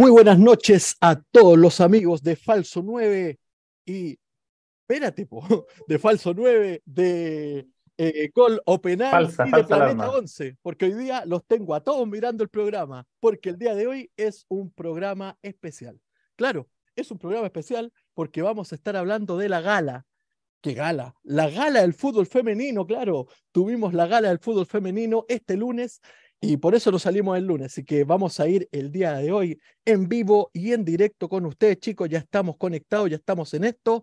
Muy buenas noches a todos los amigos de Falso 9 y, espérate, de Falso 9, de eh, Gol o Penal y de Planeta 11, porque hoy día los tengo a todos mirando el programa, porque el día de hoy es un programa especial. Claro, es un programa especial porque vamos a estar hablando de la gala. ¿Qué gala? La gala del fútbol femenino, claro. Tuvimos la gala del fútbol femenino este lunes y por eso nos salimos el lunes. Así que vamos a ir el día de hoy en vivo y en directo con ustedes, chicos. Ya estamos conectados, ya estamos en esto.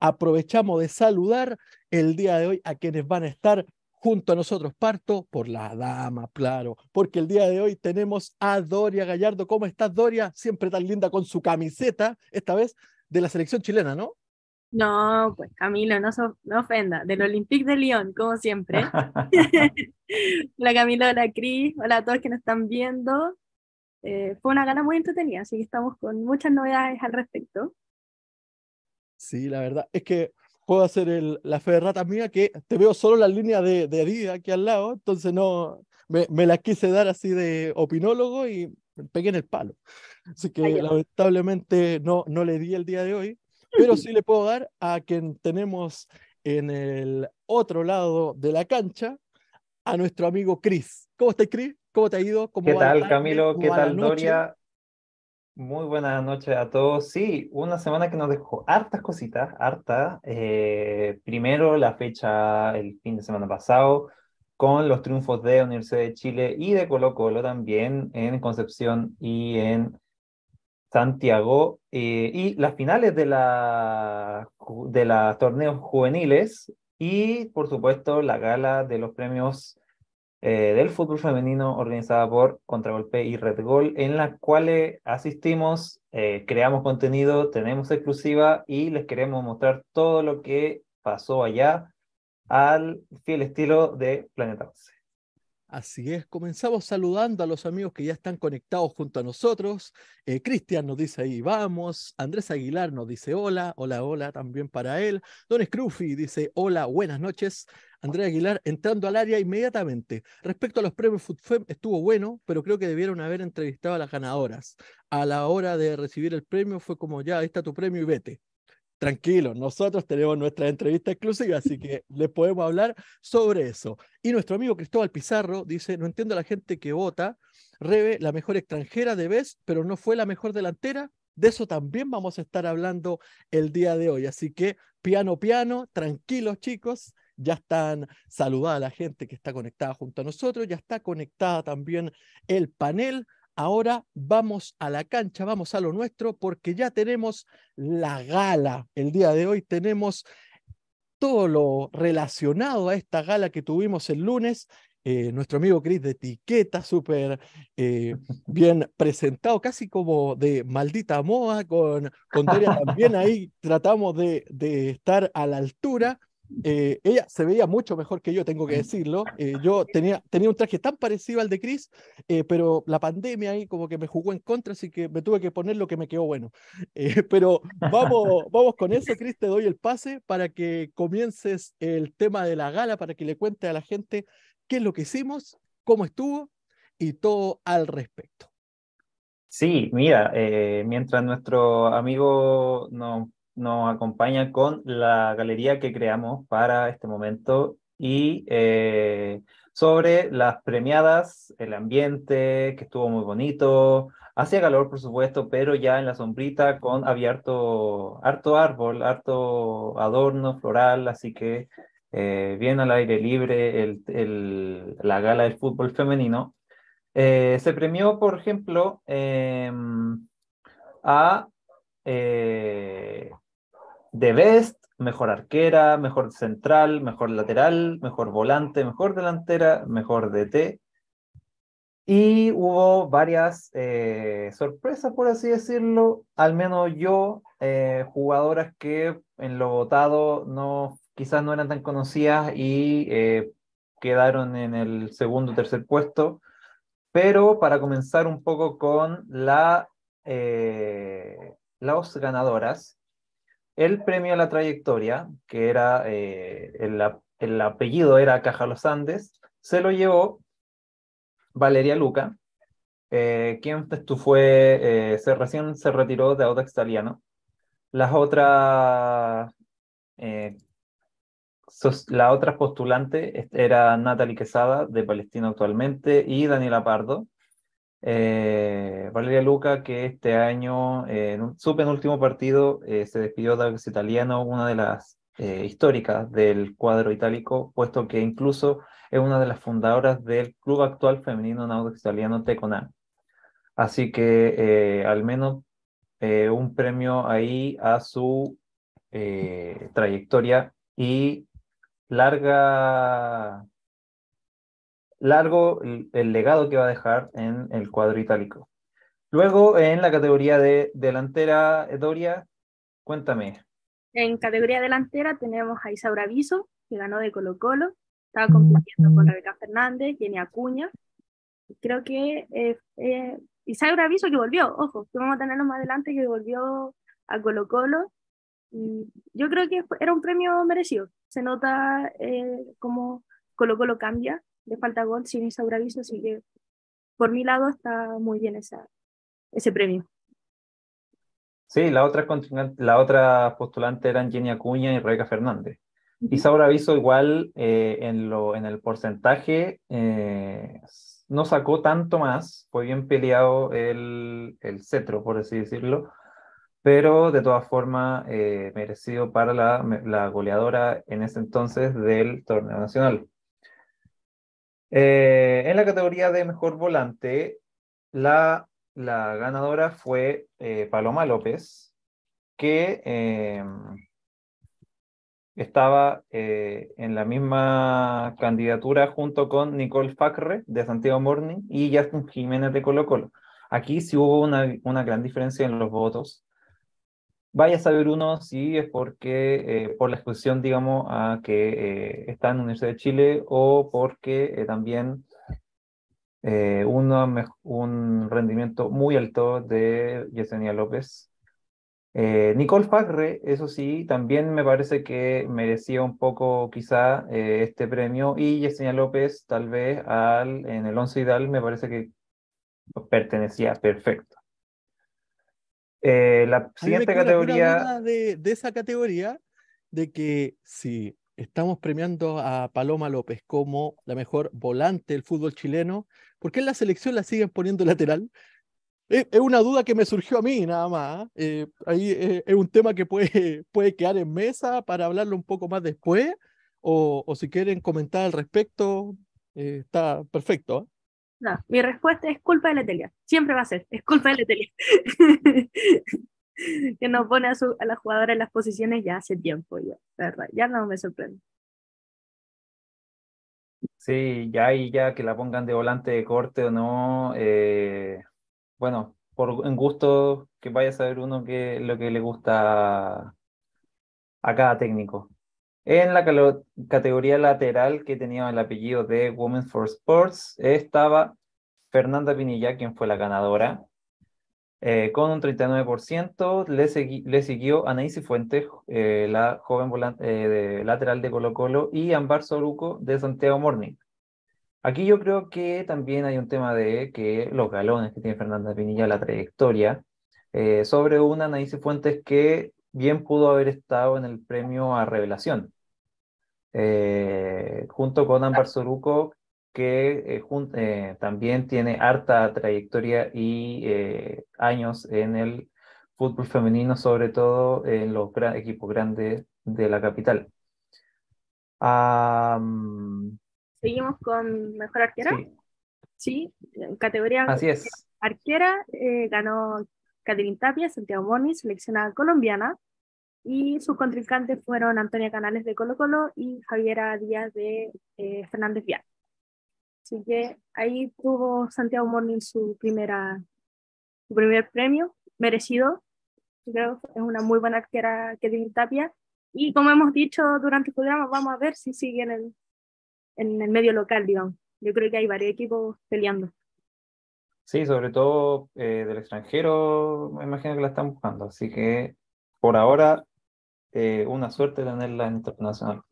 Aprovechamos de saludar el día de hoy a quienes van a estar junto a nosotros. Parto por la dama, claro, porque el día de hoy tenemos a Doria Gallardo. ¿Cómo estás, Doria? Siempre tan linda con su camiseta, esta vez de la selección chilena, ¿no? No, pues Camilo, no, no ofenda, del Olympique de Lyon, como siempre. hola Camilo, hola Cris, hola a todos que nos están viendo. Eh, fue una gana muy entretenida, así que estamos con muchas novedades al respecto. Sí, la verdad es que puedo hacer el, la fe de rata mía que te veo solo la línea de, de Adidas aquí al lado, entonces no me, me la quise dar así de opinólogo y me pegué en el palo. Así que lamentablemente no, no le di el día de hoy, pero sí le puedo dar a quien tenemos en el otro lado de la cancha, a nuestro amigo Chris. ¿Cómo estás, Chris? ¿Cómo te ha ido? ¿Qué tal, Camilo? ¿Qué tal, Doria? Muy buenas noches a todos. Sí, una semana que nos dejó hartas cositas, harta. Eh, primero la fecha el fin de semana pasado, con los triunfos de Universidad de Chile y de Colo Colo también en Concepción y en Santiago eh, y las finales de la de los torneos juveniles y por supuesto la gala de los premios eh, del fútbol femenino organizada por Contragolpe y Red Gol en las cuales asistimos, eh, creamos contenido, tenemos exclusiva y les queremos mostrar todo lo que pasó allá al fiel estilo de Planeta 11. Así es, comenzamos saludando a los amigos que ya están conectados junto a nosotros. Eh, Cristian nos dice ahí vamos, Andrés Aguilar nos dice hola, hola, hola también para él. Don Scruffy dice hola, buenas noches. Andrés Aguilar entrando al área inmediatamente. Respecto a los premios FUTFEM, estuvo bueno, pero creo que debieron haber entrevistado a las ganadoras. A la hora de recibir el premio fue como ya, ahí está tu premio y vete tranquilo, nosotros tenemos nuestra entrevista exclusiva, así que les podemos hablar sobre eso. Y nuestro amigo Cristóbal Pizarro dice, no entiendo a la gente que vota, Rebe, la mejor extranjera de vez, pero no fue la mejor delantera. De eso también vamos a estar hablando el día de hoy. Así que piano, piano, tranquilos chicos. Ya están saludada la gente que está conectada junto a nosotros, ya está conectada también el panel. Ahora vamos a la cancha, vamos a lo nuestro, porque ya tenemos la gala. El día de hoy tenemos todo lo relacionado a esta gala que tuvimos el lunes. Eh, nuestro amigo Chris de etiqueta, súper eh, bien presentado, casi como de maldita moda, con, con también ahí tratamos de, de estar a la altura. Eh, ella se veía mucho mejor que yo, tengo que decirlo. Eh, yo tenía, tenía un traje tan parecido al de Chris, eh, pero la pandemia ahí como que me jugó en contra, así que me tuve que poner lo que me quedó bueno. pero vamos, vamos con eso, Chris, te doy el pase para que comiences el tema de la gala, para que le cuente a la gente qué es lo que hicimos, cómo estuvo y todo al respecto. Sí, mira, mientras nuestro amigo nos nos acompaña con la galería que creamos para este momento y eh, sobre las premiadas, el ambiente, que estuvo muy bonito, hacía calor por supuesto, pero ya en la sombrita con había harto, árbol, harto adorno floral, así que eh, bien al aire libre el, la gala del fútbol femenino. Eh, se premió, por ejemplo, em, a de best, mejor arquera, mejor central, mejor lateral, mejor volante, mejor delantera, mejor DT. Y hubo varias eh, sorpresas, por así decirlo. Al menos yo, eh, jugadoras que en lo votado no, quizás no eran tan conocidas y eh, quedaron en el segundo o tercer puesto. Pero para comenzar un poco con la, las ganadoras, el premio a la trayectoria, que era eh, el, apellido era Caja Los Andes, se lo llevó Valeria Luca, Eh, ¿Quién fue? Eh, se, recién se retiró de Audax Italiano. Las otras, la otra postulante era Natalie Quesada, de Palestina actualmente, y Daniela Pardo. Valeria Luca, que este año, en su penúltimo partido, se despidió de Italiano, una de las históricas del cuadro itálico, puesto que incluso es una de las fundadoras del club actual femenino Audax Italiano Teconam. Así que eh, al menos eh, un premio ahí a su eh, trayectoria y larga, largo el, legado que va a dejar en el cuadro itálico. Luego, en la categoría de delantera, Doria, cuéntame. En categoría delantera tenemos a Isaura Viso, que ganó de Colo Colo. Estaba compitiendo con Rebeca Fernández, Jenny Acuña. Creo que y Isaura Aviso que volvió, ojo, que vamos a tenerlo más adelante, que volvió a Colo Colo. Y yo creo que era un premio merecido. Se nota eh, como Colo Colo cambia, le falta gol sin Isaura Aviso, así que por mi lado está muy bien esa, ese premio. Sí, la otra, la otra postulante eran Jenny Acuña y Rebeca Fernández. Isaura Aviso igual eh, en, lo, en el porcentaje eh, no sacó tanto más, fue bien peleado el, el cetro, por así decirlo, pero de todas formas eh, merecido para la, la, goleadora en ese entonces del torneo nacional. Eh, en la categoría de mejor volante, la, ganadora fue eh, Paloma López, que estaba eh, en la misma candidatura junto con Nicole Facre de Santiago Morning y Justin Jiménez de Colo Colo. Aquí sí hubo una, una gran diferencia en los votos. Vaya a saber uno si es porque eh, por la exposición, digamos, a que eh, está en la Universidad de Chile o porque también uno, un rendimiento muy alto de Yesenia López eh, Nicole Fagre, eso sí, también me parece que merecía un poco quizá eh, este premio y Yesenia López tal vez al, en el once ideal me parece que pertenecía perfecto. Eh, la siguiente categoría... De, de esa categoría, de que si estamos premiando a Paloma López como la mejor volante del fútbol chileno, ¿por qué en la selección la siguen poniendo lateral? Es, una duda que me surgió a mí nada más. Eh, ahí eh, es un tema que puede, puede quedar en mesa para hablarlo un poco más después, o, o si quieren comentar al respecto, eh, está perfecto. No, mi respuesta es culpa de Letelia. Siempre va a ser, es culpa de Letelia. que no pone a, su, a la jugadora en las posiciones ya hace tiempo, ya, verdad, ya no me sorprende. Sí, ya y ya que la pongan de volante de corte o no, eh, bueno, por en gusto que vaya a saber uno que lo que le gusta a cada técnico. En la categoría lateral que tenía el apellido de Women for Sports estaba Fernanda Pinilla, quien fue la ganadora, eh, con un 39%. Le, le siguió Anaísi Fuentes, eh, la joven eh, lateral de Colo Colo, y Ambar Soruco de Santiago Morning. Aquí yo creo que también hay un tema de que los galones que tiene Fernanda Pinilla, la trayectoria, sobre una Anaíse Fuentes que bien pudo haber estado en el premio a revelación, eh, junto con Ámbar Soruco, que eh, también tiene harta trayectoria y años en el fútbol femenino, sobre todo en los equipos grandes de la capital. Seguimos con mejor arquera. Sí, categoría Así es. arquera eh, ganó Catherine Tapia, Santiago Moni, seleccionada colombiana. Y sus contrincantes fueron Antonia Canales de Colo Colo y Javiera Díaz de eh, Fernández Vial. Así que ahí tuvo Santiago Moni su, primera, su primer premio, merecido. Creo que es una muy buena arquera Catherine Tapia. Y como hemos dicho durante el programa, vamos a ver si sigue en el, en el medio local, digamos. Yo creo que hay varios equipos peleando. Sí, sobre todo eh, del extranjero, me imagino que la están buscando. Así que por ahora, eh, una suerte tenerla en internacional.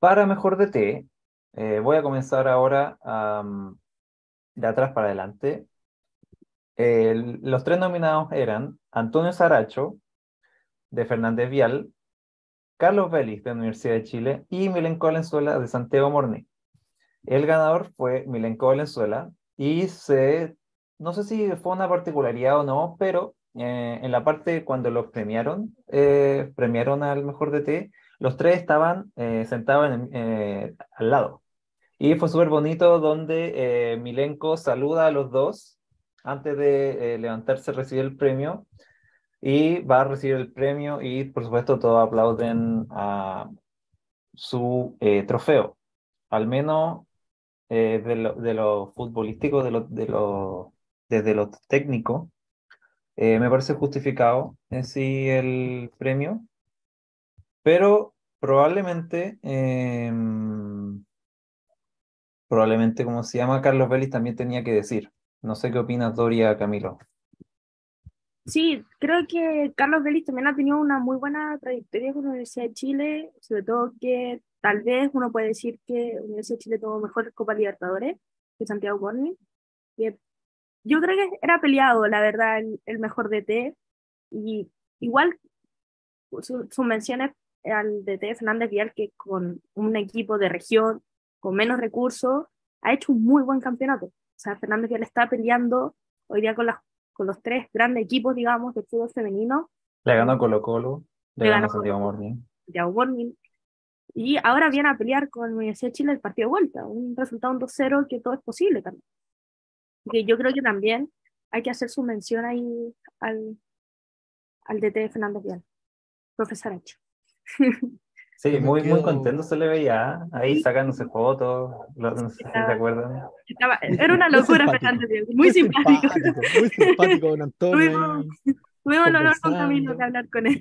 Para mejor DT, eh, voy a comenzar ahora de atrás para adelante. los tres nominados eran Antonio Saracho, de Fernández Vial, Carlos Vélez, de Universidad de Chile, y Milenko Valenzuela, de Santiago Morni. El ganador fue Milenko Valenzuela, y se, no sé si fue una particularidad o no, pero eh, en la parte cuando los premiaron, eh, premiaron al mejor DT, los tres estaban eh, sentados al lado. Y fue súper bonito donde Milenko saluda a los dos antes de levantarse a recibir el premio y va a recibir el premio y por supuesto todos aplauden a su trofeo. Al menos de, lo, de futbolístico, de lo, desde lo técnico, eh, me parece justificado en sí el premio, pero probablemente, em, probablemente como se llama Carlos Vélez también tenía que decir. No sé qué opinas, Doria Camilo. Sí, creo que Carlos Vélez también ha tenido una muy buena trayectoria con la Universidad de Chile, sobre todo que tal vez uno puede decir que Universidad de Chile tuvo mejor Copa Libertadores que Santiago Borni, yo creo que era peleado, la verdad, el, mejor DT. Y igual sus menciones al DT Fernández Vial, que con un equipo de región, con menos recursos, ha hecho un muy buen campeonato. O sea, Fernández Vial está peleando hoy día con, las, con los tres grandes equipos, digamos, de fútbol femenino. Le ganó Colo Colo, le, ganó Santiago Morning. Santiago Morning. Y ahora viene a pelear con Universidad de Chile el partido de vuelta, un resultado 2-0 que todo es posible también que yo creo que también hay que hacer su mención ahí al, al DT Fernando Vial, profesor H. Sí, muy, muy contento se le veía, ahí sacándose fotos, no sé si se acuerdan. era una locura Fernando Vial, muy, simpático. Muy simpático, don Antonio. Tuvimos el honor con Camilo de hablar con él.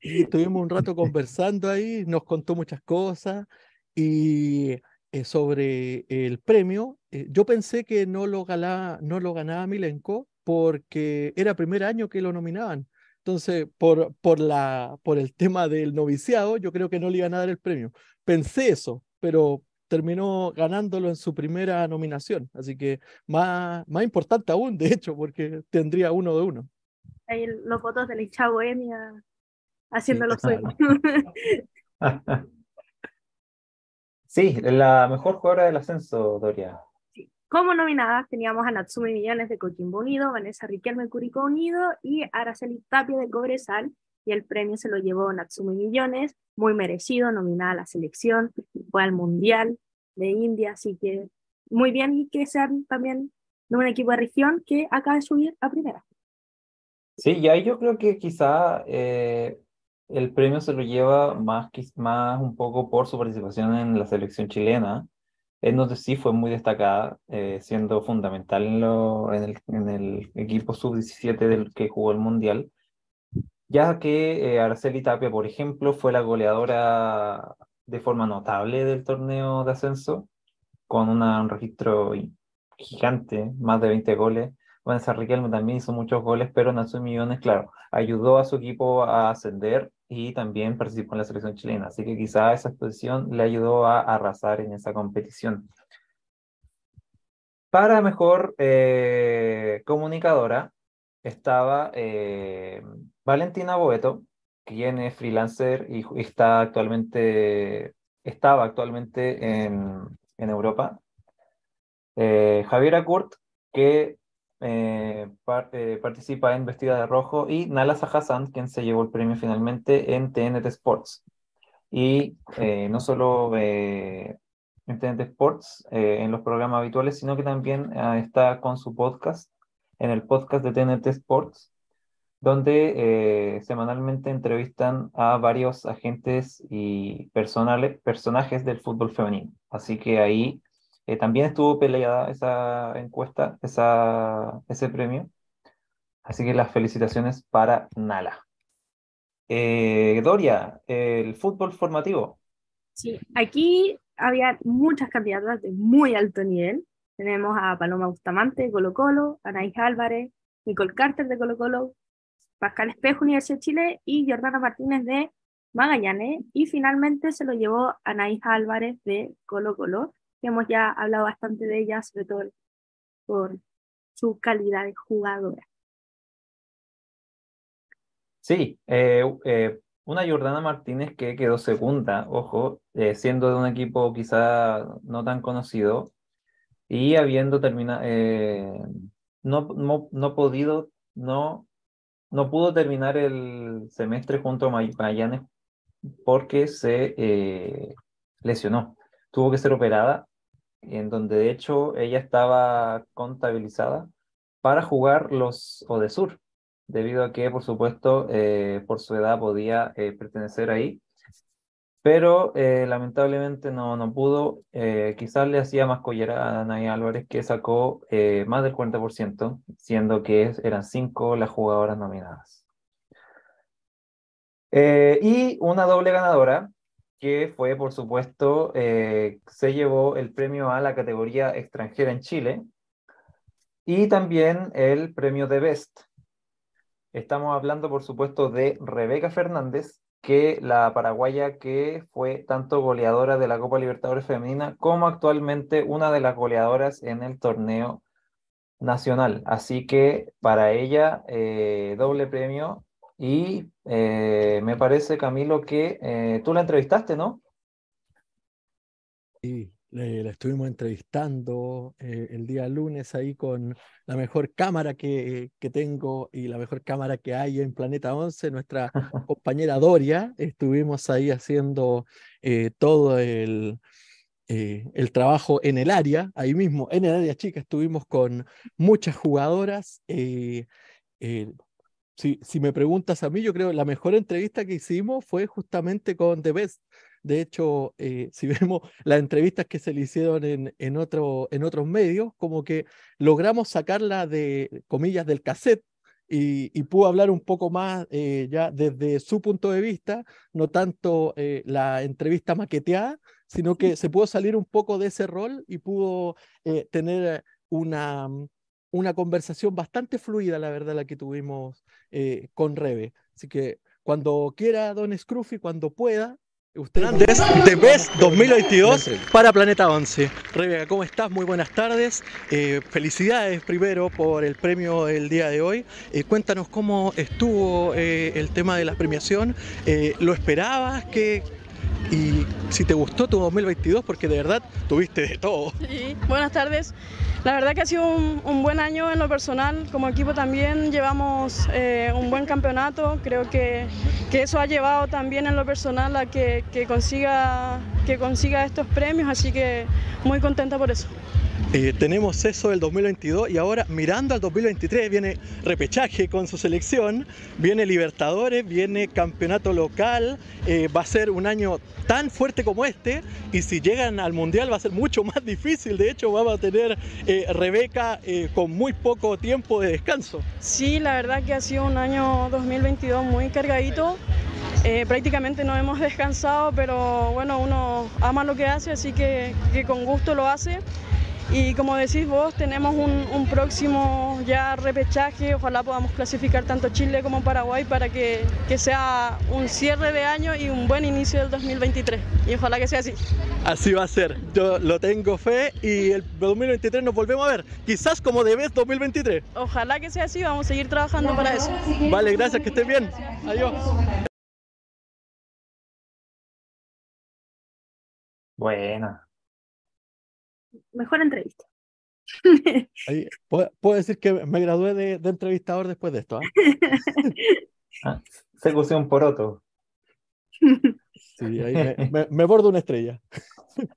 estuvimos un rato conversando ahí, nos contó muchas cosas y eh, sobre el premio, eh, yo pensé que no lo, ganaba, no lo ganaba Milenko porque era primer año que lo nominaban. Entonces, por, por, la, por el tema del noviciado, yo creo que no le iban a dar el premio. Pensé eso, pero terminó ganándolo en su primera nominación. Así que más, más importante aún, de hecho, porque tendría uno de uno. Ahí los votos de la hincha bohemia haciendo lo suyo. Sí, la mejor jugadora del ascenso, Doria. Como nominadas teníamos a Natsumi Millones de Coquimbo Unido, Vanessa Riquelme Curicó Unido y Araceli Tapia de Cobresal. Y el premio se lo llevó Natsumi Millones, muy merecido, nominada a la selección, fue al Mundial de India, así que muy bien y que sean también de un equipo de región que acaba de subir a primera. Sí, y ahí yo creo que quizá eh, el premio se lo lleva más, más un poco por su participación en la selección chilena, en donde sí fue muy destacada, eh, siendo fundamental en, lo, en, el, equipo sub-17 del que jugó el Mundial, ya que eh, Araceli Tapia, por ejemplo, fue la goleadora de forma notable del torneo de ascenso, con un registro gigante, más de 20 goles, Vanessa Riquelme también hizo muchos goles, pero Natsumi Millones, claro, ayudó a su equipo a ascender y también participó en la selección chilena. Así que quizá esa exposición le ayudó a arrasar en esa competición. Para mejor eh, comunicadora estaba eh, Valentina Boeto, quien es freelancer y está actualmente, estaba actualmente en, en Europa. Eh, Javiera Kurt, que eh, eh, participa en Vestida de Rojo, y Nala Hassan, quien se llevó el premio finalmente en TNT Sports. Y eh, no solo en TNT Sports, en los programas habituales, sino que también está con su podcast, en el podcast de TNT Sports, donde semanalmente entrevistan a varios agentes y personales, personajes del fútbol femenino. Así que ahí eh, también estuvo peleada esa encuesta, ese premio. Así que las felicitaciones para Nala. Eh, Doria, el fútbol formativo. Sí, aquí había muchas candidatas de muy alto nivel. Tenemos a Paloma Bustamante Colo Colo, Anaís Álvarez, Nicole Carter de Colo Colo, Pascal Espejo, Universidad de Chile y Jordana Martínez de Magallanes. Y finalmente se lo llevó Anaís Álvarez de Colo Colo que hemos ya hablado bastante de ella, sobre todo por su calidad de jugadora. Sí, eh, eh, una Jordana Martínez que quedó segunda, ojo, eh, siendo de un equipo quizá no tan conocido y habiendo terminado, no, no, no podido, no, no pudo terminar el semestre junto a Magallanes porque se lesionó. Tuvo que ser operada, en donde de hecho ella estaba contabilizada para jugar los Odesur, debido a que, por supuesto, eh, por su edad podía eh, pertenecer ahí, pero eh, lamentablemente no, no pudo. quizás le hacía más collera a Anaya Álvarez, que sacó más del 40%, siendo que eran cinco las jugadoras nominadas. y una doble ganadora, que fue, por supuesto, se llevó el premio a la categoría extranjera en Chile y también el premio de Best Estamos hablando, por supuesto, de Rebeca Fernández, que la paraguaya que fue tanto goleadora de la Copa Libertadores Femenina como actualmente una de las goleadoras en el torneo nacional. Así que para ella, eh, doble premio. Y eh, me parece, Camilo, que eh, tú la entrevistaste, ¿no? Sí, la estuvimos entrevistando eh, el día lunes ahí con la mejor cámara que, que, tengo y la mejor cámara que hay en Planeta 11, nuestra compañera Doria. Estuvimos ahí haciendo todo el, eh, el trabajo en el área, ahí mismo, en el área chica, estuvimos con muchas jugadoras. Si, si, me preguntas a mí, yo creo que la mejor entrevista que hicimos fue justamente con The Best, de hecho, eh, si vemos las entrevistas que se le hicieron en, en, otro, en otros medios, como que logramos sacarla de, comillas, del cassette y, y pudo hablar un poco más eh, ya desde su punto de vista, no tanto eh, la entrevista maqueteada, sino que se pudo salir un poco de ese rol y pudo tener una, una conversación bastante fluida, la verdad, la que tuvimos con Rebe. Así que cuando quiera, don Scruffy, cuando pueda, Hernández de BES 2022 para Planeta 11. Rebeca, ¿cómo estás? Muy buenas tardes. Eh, felicidades primero por el premio del día de hoy. Eh, cuéntanos cómo estuvo eh, el tema de la premiación. ¿Lo esperabas? ¿Qué, y si te gustó tu 2022, porque de verdad tuviste de todo. Sí, buenas tardes. La verdad que ha sido un, buen año en lo personal, como equipo también llevamos eh, un buen campeonato, creo que, que, eso ha llevado también en lo personal a que, que, consiga, que consiga estos premios, así que muy contenta por eso. Eh, tenemos eso del 2022 y ahora mirando al 2023 viene repechaje con su selección, viene Libertadores, viene campeonato local, eh, va a ser un año tan fuerte como este y si llegan al Mundial va a ser mucho más difícil, de hecho vamos a tener eh, Rebeca con muy poco tiempo de descanso. Sí, la verdad que ha sido un año 2022 muy cargadito. prácticamente no hemos descansado, pero bueno, uno ama lo que hace, así que con gusto lo hace. Y como decís vos, tenemos un, próximo ya repechaje, ojalá podamos clasificar tanto Chile como Paraguay para que, que, sea un cierre de año y un buen inicio del 2023. Y ojalá que sea así. Así va a ser, yo lo tengo fe y el 2023 nos volvemos a ver, quizás como debes 2023. Ojalá que sea así, vamos a seguir trabajando para eso. Vale, gracias, que estén bien. Adiós. Buena mejor entrevista. ¿puedo, decir que me gradué de, entrevistador después de esto. ¿ah? ah se cose un poroto. Sí, ahí me, me, bordo una estrella.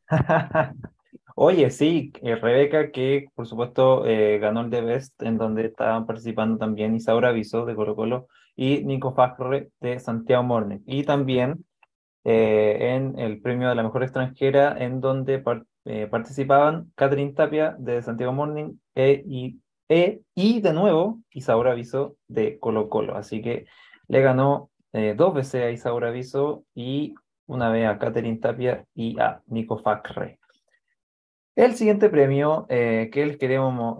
Oye, sí, eh, Rebeca, que por supuesto eh, ganó el The Best, en donde estaban participando también Isaura Viso de Colo Colo y Nico Fajre de Santiago Morne. Y también eh, en el premio de la mejor extranjera, en donde eh, participaban Catherine Tapia de Santiago Morning e, y, e, y de nuevo Isaura Aviso de Colo Colo. Así que le ganó eh, dos veces a Isaura Aviso y una vez a Catherine Tapia y a Nico Facre. El siguiente premio eh, que les queremos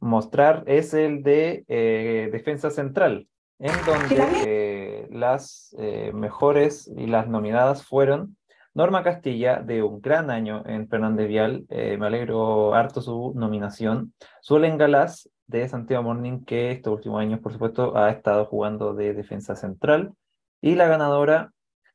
mostrar es el de Defensa Central, en donde las mejores y las nominadas fueron Norma Castilla, de un gran año en Fernández Vial, eh, me alegro harto su nominación. Suelen Galás, de Santiago Morning, que estos últimos años, por supuesto, ha estado jugando de defensa central. Y la ganadora,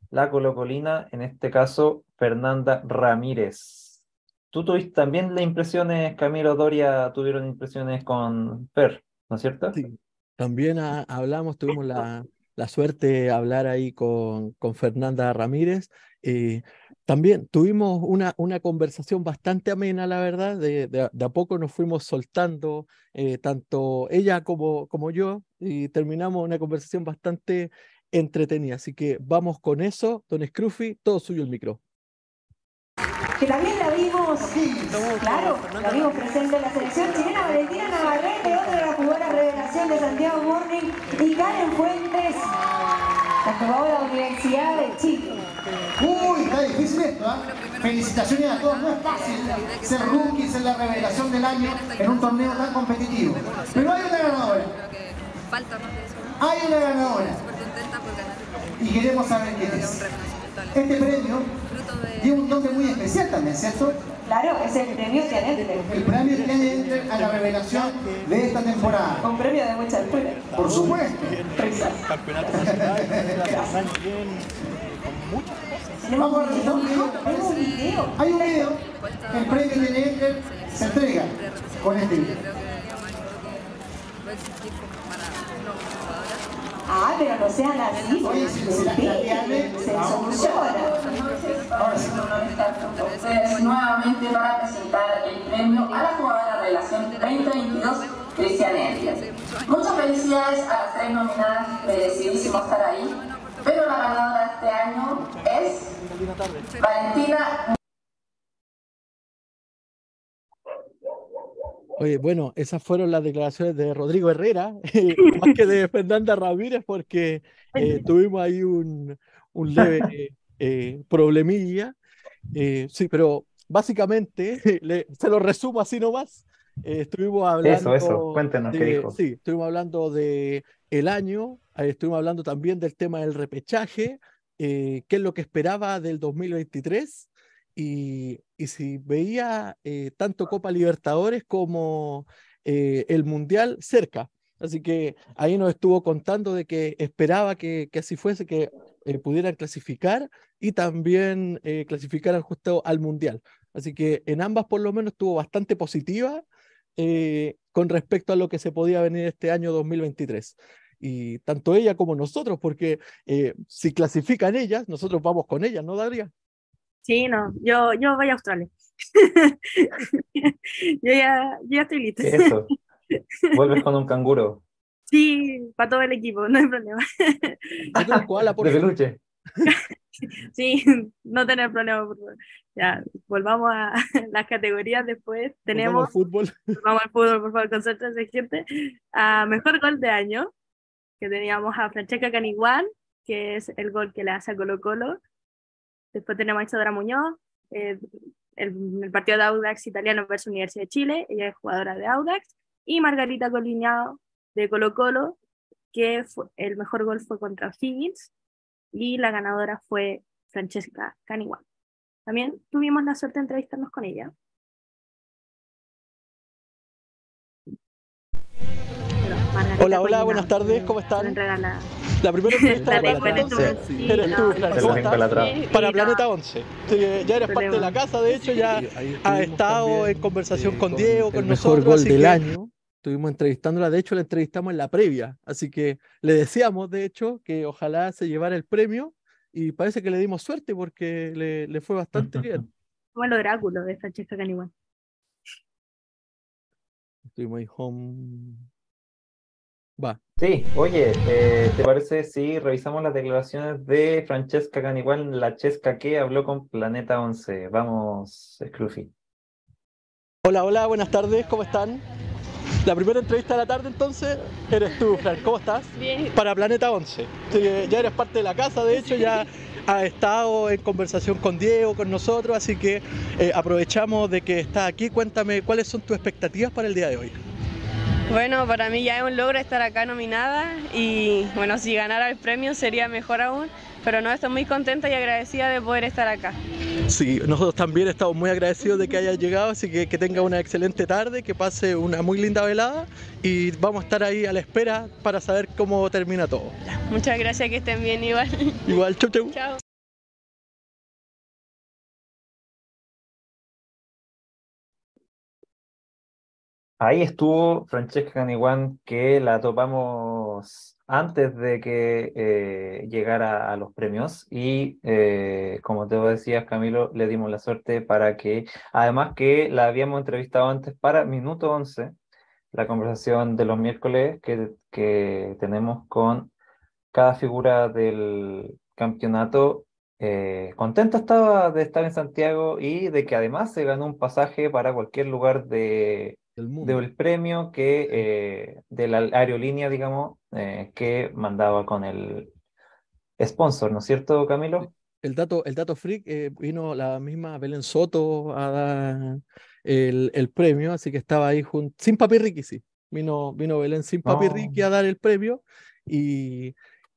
la colocolina, en este caso, Fernanda Ramírez. Tú tuviste también las impresiones, Camilo Doria tuvieron impresiones con Fer, ¿no es cierto? Sí, también hablamos, tuvimos la, la suerte de hablar ahí con, con Fernanda Ramírez. Eh, también tuvimos una, una conversación bastante amena, la verdad, de, de, a poco nos fuimos soltando, eh, tanto ella como, como yo, y terminamos una conversación bastante entretenida. Así que vamos con eso, don Scruffy, todo suyo el micro. Que también la vimos, claro, la vimos presente en la selección chilena, Valentina Navarrete, otra de las jugadoras revelación de Santiago Morning, y Karen Fuentes, la jugadora de la Universidad de Chile. Uy, está difícil esto, ¿eh? Felicitaciones a todos, no es fácil ser rookie, ser la revelación del año en un torneo tan competitivo. Pero hay una ganadora. Hay una ganadora. Y queremos saber quién es. Este premio tiene un nombre muy especial también, ¿cierto? Claro, es el premio Tianente. El premio Tianente a la revelación de esta temporada. Un premio de mucha altura. Por supuesto. Campeonato nacional, muchas cosas. Vamos a realizar un video. Hay un video. El premio Tianente se entrega con este video. Ah, pero no sean así. Oye, si se la se soluciona. Ahora sí. Ustedes nuevamente para presentar el premio a la jugadora Relación 2022, Cristian Elliott. Muchas felicidades a las tres nominadas, merecidísimo estar ahí, pero la ganadora este año es Valentina Oye, bueno, esas fueron las declaraciones de Rodrigo Herrera, más que de Fernanda Ramírez, porque eh, tuvimos ahí un, un leve eh, problemilla. Eh, sí, pero básicamente, se lo resumo así nomás. estuvimos hablando. Eso, eso, cuéntenos qué dijo. Sí, estuvimos hablando de el año, estuvimos hablando también del tema del repechaje, qué es lo que esperaba del 2023 y, si veía eh, tanto Copa Libertadores como eh, el Mundial cerca. Así que ahí nos estuvo contando de que esperaba que, que así fuese, que eh, pudieran clasificar y también clasificaran justo al Mundial. Así que en ambas por lo menos estuvo bastante positiva con respecto a lo que se podía venir este año 2023 y tanto ella como nosotros, porque si clasifican ellas, nosotros vamos con ellas, ¿no, Daria? Sí, no, yo, yo voy a Australia. yo, ya, ya estoy lista. Eso. Vuelves con un canguro. Sí, para todo el equipo, no hay problema. de peluche. Sí, no tener problema, por favor. Ya, volvamos a las categorías después. Tenemos. Vamos al fútbol. Vamos al fútbol, por favor, concéntrense, gente. A mejor gol de año, que teníamos a Francesca Caniguan, que es el gol que le hace a Colo Colo. Después tenemos a Isadora Muñoz, eh, el, partido de Audax italiano versus Universidad de Chile, ella es jugadora de Audax, y Margarita Coliñao de Colo Colo, que el mejor gol fue contra Higgins, y la ganadora fue Francesca Caniwan. También tuvimos la suerte de entrevistarnos con ella. Hola, hola, buenas tardes, ¿cómo están? La primera entrevista para Planeta 11. eres tú, ¿Cómo estás? Para Planeta 11. ya eres parte de la casa, de hecho, ya has estado en conversación con Diego, con nosotros. El mejor gol del año. Estuvimos entrevistándola, de hecho la entrevistamos en la previa, así que le decíamos, de hecho, que ojalá se llevara el premio y parece que le dimos suerte porque le, le fue bastante bien. Como el oráculo de Francesca Caniguan. Estuvimos ahí home Va. Sí, oye, eh, ¿te parece si revisamos las declaraciones de Francesca Canigual, la chesca que habló con Planeta 11? Vamos, Scruffy. Hola, hola, buenas tardes, ¿cómo están? La primera entrevista de la tarde entonces eres tú, Fran, ¿cómo estás? Bien. Para Planeta 11. ya eres parte de la casa, de hecho ya has estado en conversación con Diego, con nosotros, así que eh, aprovechamos de que estás aquí. Cuéntame cuáles son tus expectativas para el día de hoy. Bueno, para mí ya es un logro estar acá nominada y bueno, si ganara el premio sería mejor aún, pero no, estoy muy contenta y agradecida de poder estar acá. Sí, nosotros también estamos muy agradecidos de que haya llegado, así que que tenga una excelente tarde, que pase una muy linda velada y vamos a estar ahí a la espera para saber cómo termina todo. Muchas gracias, que estén bien igual. Igual, chau chau. Chao. Ahí estuvo Francesca Caniguán, que la topamos antes de que eh, llegara a los premios y eh, como te decías Camilo, le dimos la suerte para que, además que la habíamos entrevistado antes para Minuto 11, la conversación de los miércoles que, que tenemos con cada figura del campeonato. Eh, contenta estaba de estar en Santiago y de que además se ganó un pasaje para cualquier lugar de del premio que eh, de la aerolínea, digamos, eh, que mandaba con el sponsor, ¿no es cierto, Camilo? El dato, el dato freak eh, vino la misma Belén Soto a dar el, el premio, así que estaba ahí junto, sin Papi Ricky, sí. Vino, vino Belén sin Papi Ricky a dar el premio y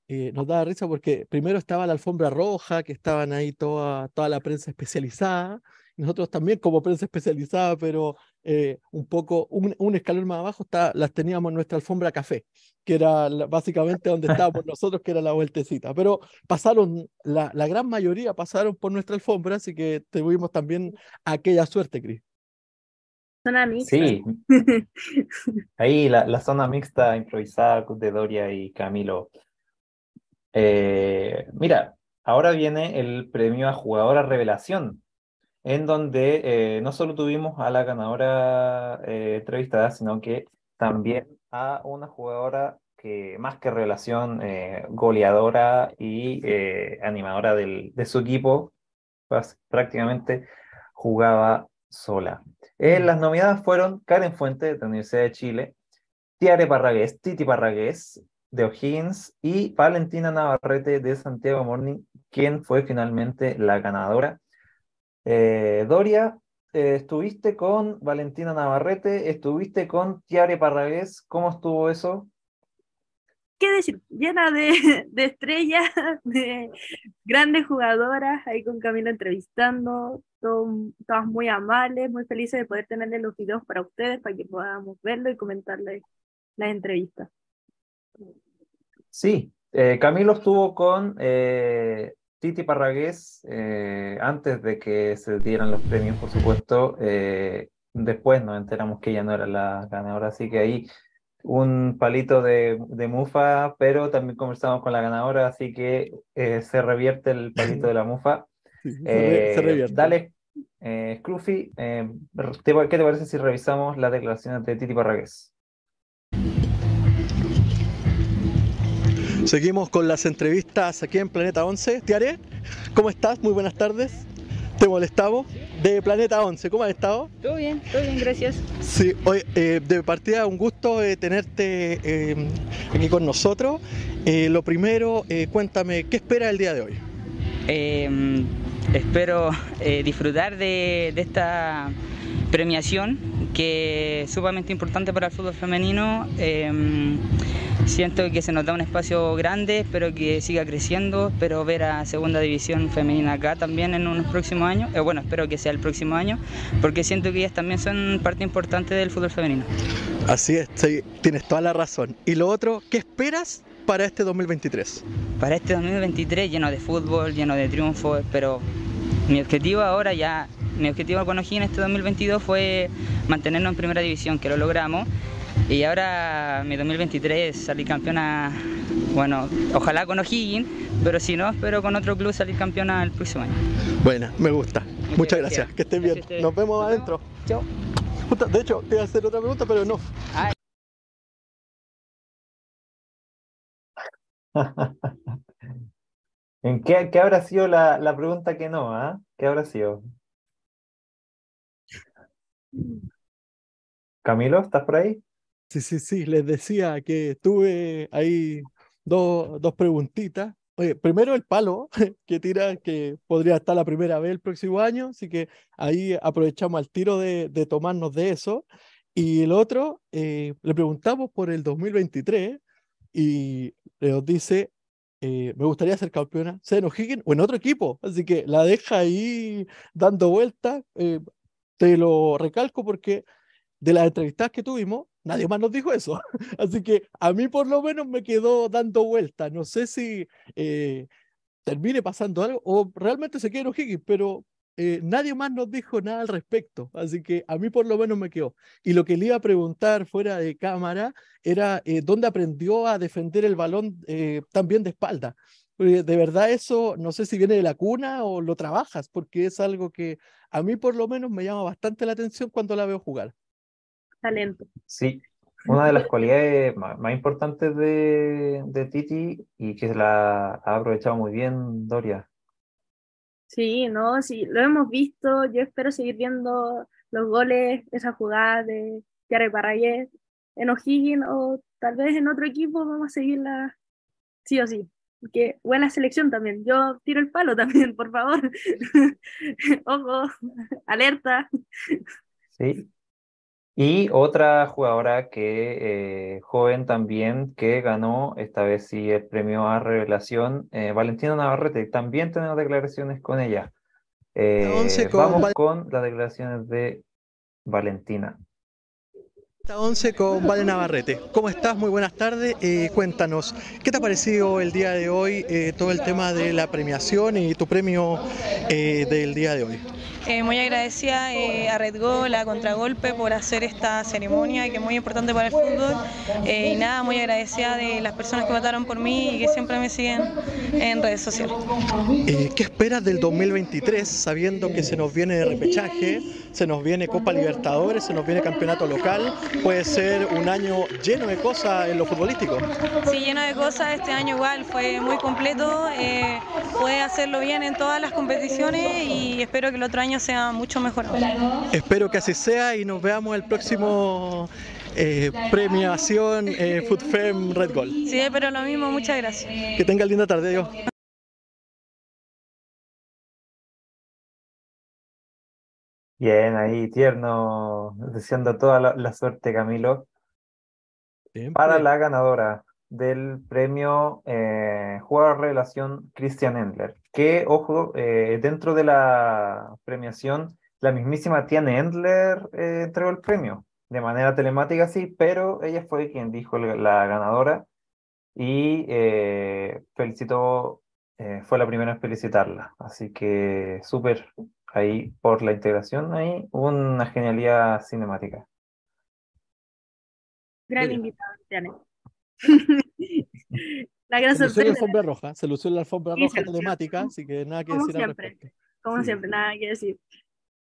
nos daba risa porque primero estaba la alfombra roja, que estaban ahí toda, toda la prensa especializada, nosotros también como prensa especializada, pero eh, un poco, un, escalón más abajo, está, las teníamos en nuestra alfombra café, que era básicamente donde estábamos nosotros, que era la vueltecita. Pero pasaron, la, la gran mayoría pasaron por nuestra alfombra, así que tuvimos también aquella suerte, Cris. Zona mixta. Sí. Ahí la, la, zona mixta improvisada de Doria y Camilo. Eh, mira, ahora viene el premio a jugadora revelación en donde eh, no solo tuvimos a la ganadora eh, entrevistada, sino que también a una jugadora que más que relación eh, goleadora y animadora del, de su equipo, pues, prácticamente jugaba sola. Mm. las nominadas fueron Karen Fuente de la Universidad de Chile, Tiare Parragués, Titi Parragués de O'Higgins y Valentina Navarrete de Santiago Morning, quien fue finalmente la ganadora. Eh, Doria, eh, estuviste con Valentina Navarrete, estuviste con Tiare Parragués, ¿cómo estuvo eso? ¿Qué decir? Llena de, estrellas, de grandes jugadoras, ahí con Camilo entrevistando, todas muy amables, muy felices de poder tenerle los videos para ustedes, para que podamos verlo y comentarles las entrevistas. Sí, eh, Camilo estuvo con Titi Parragués, eh, antes de que se dieran los premios, por supuesto, eh, después nos enteramos que ella no era la ganadora, así que ahí un palito de, mufa, pero también conversamos con la ganadora, así que eh, se revierte el palito de la mufa. se, revierte. Dale, Scruffy, ¿qué te parece si revisamos las declaraciones de Titi Parragués? Seguimos con las entrevistas aquí en Planeta 11. Tiare, ¿cómo estás? Muy buenas tardes. ¿Te molestamos? De Planeta 11, ¿cómo has estado? Todo bien, todo bien, gracias. Sí, hoy eh, de partida un gusto eh, tenerte eh, aquí con nosotros. lo primero, cuéntame, ¿qué esperas el día de hoy? Em, espero disfrutar de, de esta premiación que es sumamente importante para el fútbol femenino. Em, siento que se nos da un espacio grande, espero que siga creciendo, espero ver a segunda división femenina acá también en unos próximos años, eh, bueno, espero que sea el próximo año, porque siento que ellas también son parte importante del fútbol femenino. Así es, tienes toda la razón. Y lo otro, ¿qué esperas para este 2023? Para este 2023 lleno de fútbol, lleno de triunfos, pero mi objetivo ahora ya, mi objetivo con O'Higgins este 2022 fue mantenernos en primera división, que lo logramos. Y ahora mi 2023 salir campeona, bueno, ojalá con O'Higgins, pero si no, espero con otro club salir campeona el próximo año. Buena, me gusta. Muchas, gracias. que estén bien. Nos vemos adentro. Chao. De hecho, te voy a hacer otra pregunta, pero no. ¿En qué, qué, habrá sido la, la pregunta que no? ¿ah? ¿Qué habrá sido? Camilo, ¿estás por ahí? Sí, sí, sí, les decía que tuve ahí dos, dos preguntitas. Oye, primero el palo que tira, que podría estar la primera vez el próximo año, así que ahí aprovechamos el tiro de, de tomarnos de eso. Y el otro, eh, le preguntamos por el 2023 y nos dice eh, me gustaría ser campeona, sea en O'Higgins o en otro equipo. Así que la deja ahí dando vueltas. Eh, te lo recalco porque de las entrevistas que tuvimos, nadie más nos dijo eso. Así que a mí por lo menos me quedó dando vueltas. No sé si eh, termine pasando algo o realmente se quede en O'Higgins, pero eh, nadie más nos dijo nada al respecto, así que a mí por lo menos me quedó. Y lo que le iba a preguntar fuera de cámara era eh, dónde aprendió a defender el balón eh, también de espalda. de verdad eso, no sé si viene de la cuna o lo trabajas, porque es algo que a mí por lo menos me llama bastante la atención cuando la veo jugar. Talento. Sí, una de las cualidades más, importantes de, de Titi y que la ha aprovechado muy bien Doria Sí, no, sí, lo hemos visto. Yo espero seguir viendo los goles, esa jugada de Yara Parrayet en O'Higgins o tal vez en otro equipo. Vamos a seguirla sí o sí. Que buena selección también. Yo tiro el palo también, por favor. Ojo, alerta. Sí, y otra jugadora que eh, joven también que ganó esta vez sí el premio a revelación, eh, Valentina Navarrete. También tenemos declaraciones con ella. Eh, vamos con las declaraciones de Valentina. 11 con Vale Navarrete. ¿Cómo estás? Muy buenas tardes. cuéntanos, ¿qué te ha parecido el día de hoy todo el tema de la premiación y tu premio del día de hoy? Eh, muy agradecida eh, a Red Gol, a Contragolpe por hacer esta ceremonia que es muy importante para el fútbol. Eh, y nada, muy agradecida de las personas que votaron por mí y que siempre me siguen en redes sociales. ¿Qué esperas del 2023 sabiendo que se nos viene repechaje, se nos viene Copa Libertadores, se nos viene campeonato local? Puede ser un año lleno de cosas en lo futbolístico. Sí, lleno de cosas. Este año igual fue muy completo. puede hacerlo bien en todas las competiciones y espero que el otro año sea mucho mejor. Espero que así sea y nos veamos el próximo eh, premiación eh, FoodFem Red Gold. Sí, pero lo mismo, muchas gracias. Que tenga linda tarde, Dios. Bien, ahí tierno, deseando toda la, suerte, Camilo. Para la ganadora del premio eh, Jugador Revelación Christian Endler que, ojo, eh, dentro de la premiación, la mismísima Tiana Endler eh, entregó el premio, de manera telemática sí, pero ella fue quien dijo la ganadora y eh, felicitó, fue la primera en felicitarla, así que súper ahí por la integración, ahí una genialidad cinemática. Gran invitado, Tiana. La gran se lució la alfombra roja, se lució la alfombra roja telemática, así que nada que decir siempre, al respecto. Como siempre, nada que decir.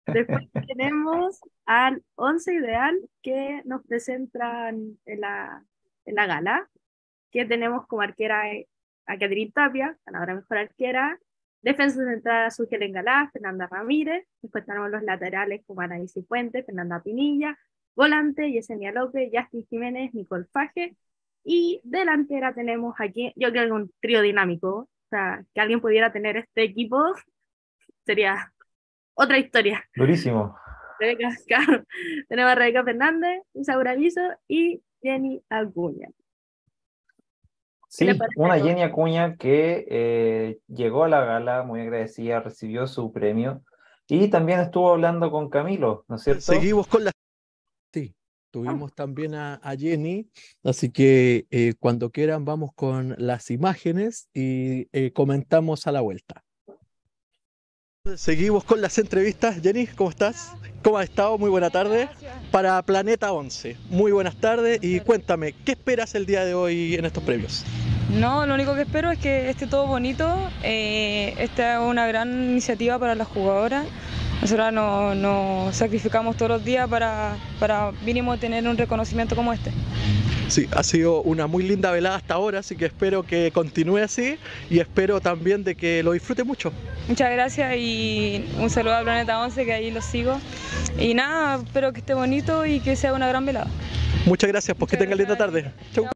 Después tenemos al 11 ideal que nos presentan en la, en la gala, que tenemos como arquera a Catherine Tapia, ganadora mejor arquera, defensa central su Helen Galá, Fernanda Ramírez, después tenemos los laterales como Anaís Fuentes, Fernanda Pinilla, volante Yesenia López, Justin Jiménez, Nicole Faje, y delantera tenemos aquí, yo creo que un trío dinámico, o sea, que alguien pudiera tener este equipo sería otra historia. Durísimo. Rebeca, Tenemos a Rebeca Fernández, Isaura Viso y Jenny Acuña. Sí, una Jenny Acuña que eh, llegó a la gala muy agradecida, recibió su premio y también estuvo hablando con Camilo, ¿no es cierto? Seguimos con la Tuvimos también a, Jenny, así que eh, cuando quieran vamos con las imágenes y eh, comentamos a la vuelta. Seguimos con las entrevistas. Jenny, ¿cómo estás? ¿Cómo has estado? Muy buena tarde. Para Planeta 11. Muy buenas tardes y cuéntame, ¿qué esperas el día de hoy en estos premios? No, lo único que espero es que esté todo bonito. Eh, esta es una gran iniciativa para las jugadoras. Nosotros nos, sacrificamos todos los días para, para mínimo tener un reconocimiento como este. Sí, ha sido una muy linda velada hasta ahora, así que espero que continúe así y espero también de que lo disfrute mucho. Muchas gracias y un saludo a Planeta 11 que ahí lo sigo. Y nada, espero que esté bonito y que sea una gran velada. Muchas gracias, pues que tenga linda tarde. Chau.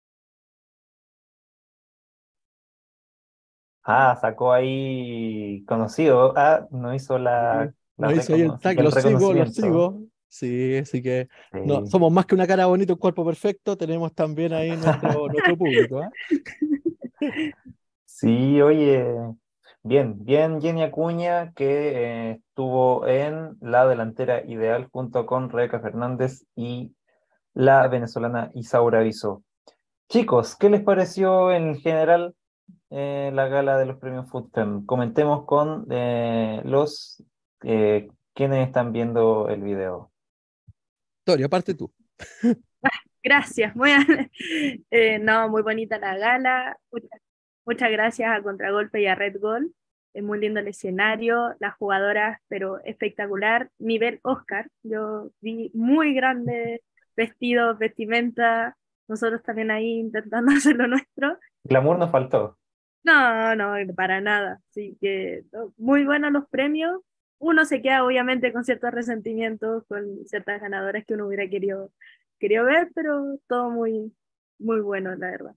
Ah, sacó ahí conocido. Ah, no hizo la ahí el tag, lo sigo, lo sigo. Sí, así que No, somos más que una cara bonita, un cuerpo perfecto, tenemos también ahí nuestro, nuestro público. ¿eh? Sí, oye, bien, bien Jenny Acuña, que eh, estuvo en la delantera ideal junto con Rebeca Fernández y la venezolana Isaura Viso. Chicos, ¿qué les pareció en general eh, la gala de los premios FoodFem? Comentemos con eh, los quienes están viendo el video. Tori, aparte tú. Gracias, muy, no, muy bonita la gala. Muchas gracias a Contragolpe y a Red Gold. Es muy lindo el escenario, las jugadoras, pero espectacular. Nivel Oscar, yo vi muy grandes vestidos, vestimenta. Nosotros también ahí intentando hacer lo nuestro. Glamour nos faltó. No, no, para nada. Así que muy buenos los premios. Uno se queda obviamente con ciertos resentimientos, con ciertas ganadoras que uno hubiera querido, querido ver, pero todo muy, muy bueno, la verdad.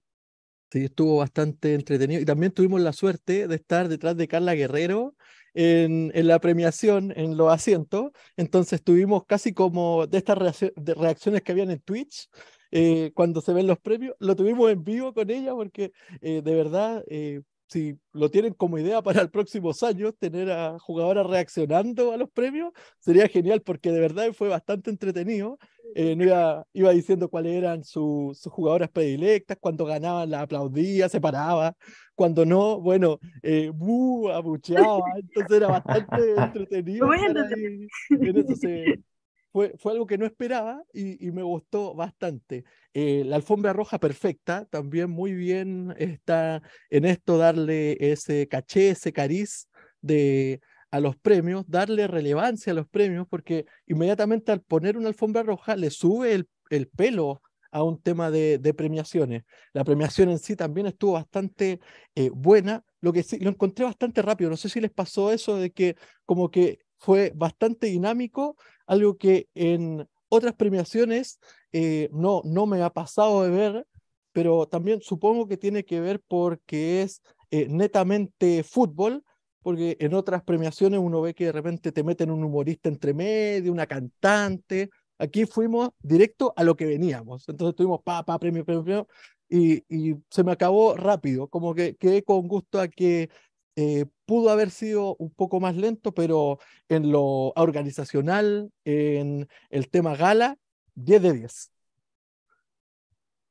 Sí, estuvo bastante entretenido. Y también tuvimos la suerte de estar detrás de Carla Guerrero en, en la premiación, en los asientos. Entonces tuvimos casi como de estas reacciones que habían en Twitch. Eh, cuando se ven los premios, lo tuvimos en vivo con ella porque eh, de verdad eh, si lo tienen como idea para el próximos años, tener a jugadoras reaccionando a los premios, sería genial porque de verdad fue bastante entretenido. Eh, iba, iba, diciendo cuáles eran sus jugadoras predilectas, cuando ganaban la aplaudía, se paraba, cuando no, bueno, eh, abucheaba, entonces era bastante entretenido. en eso se, fue, fue algo que no esperaba y, me gustó bastante. Eh, la alfombra roja perfecta, también muy bien está en esto darle ese caché, ese cariz de, a los premios, darle relevancia a los premios, porque inmediatamente al poner una alfombra roja le sube el, el pelo a un tema de, de, premiaciones. La premiación en sí también estuvo bastante eh, buena, lo que sí, lo encontré bastante rápido, no sé si les pasó eso de que como que fue bastante dinámico, algo que en otras premiaciones eh, no, no me ha pasado de ver, pero también supongo que tiene que ver porque es eh, netamente fútbol, porque en otras premiaciones uno ve que de repente te meten un humorista entre medio, una cantante. Aquí fuimos directo a lo que veníamos. Entonces tuvimos pa, pa, premio, premio, premio, y, se me acabó rápido. Como que quedé con gusto a que eh, pudo haber sido un poco más lento, pero en lo organizacional, en el tema gala, 10 de 10.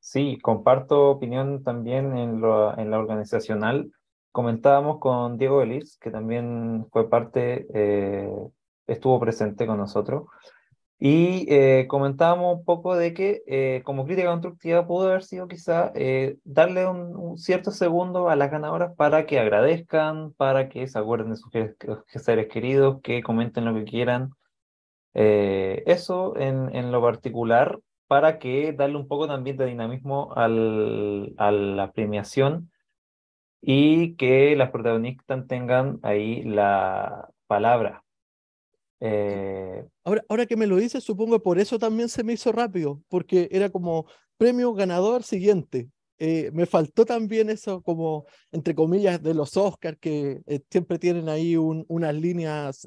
Sí, comparto opinión también en, lo, en la organizacional. Comentábamos con Diego Elis, que también fue parte, eh, estuvo presente con nosotros, y eh, comentábamos un poco de que eh, como crítica constructiva pudo haber sido quizá eh, darle un, cierto segundo a las ganadoras para que agradezcan, para que se acuerden de sus seres queridos, que comenten lo que quieran. eso en, en, lo particular para que darle un poco también de dinamismo al, a la premiación y que las protagonistas tengan ahí la palabra eh, ahora, ahora que me lo dices, supongo que por eso también se me hizo rápido, porque era como premio ganador siguiente. Eh, me faltó también eso como, entre comillas, de los Oscars, que eh, siempre tienen ahí unas líneas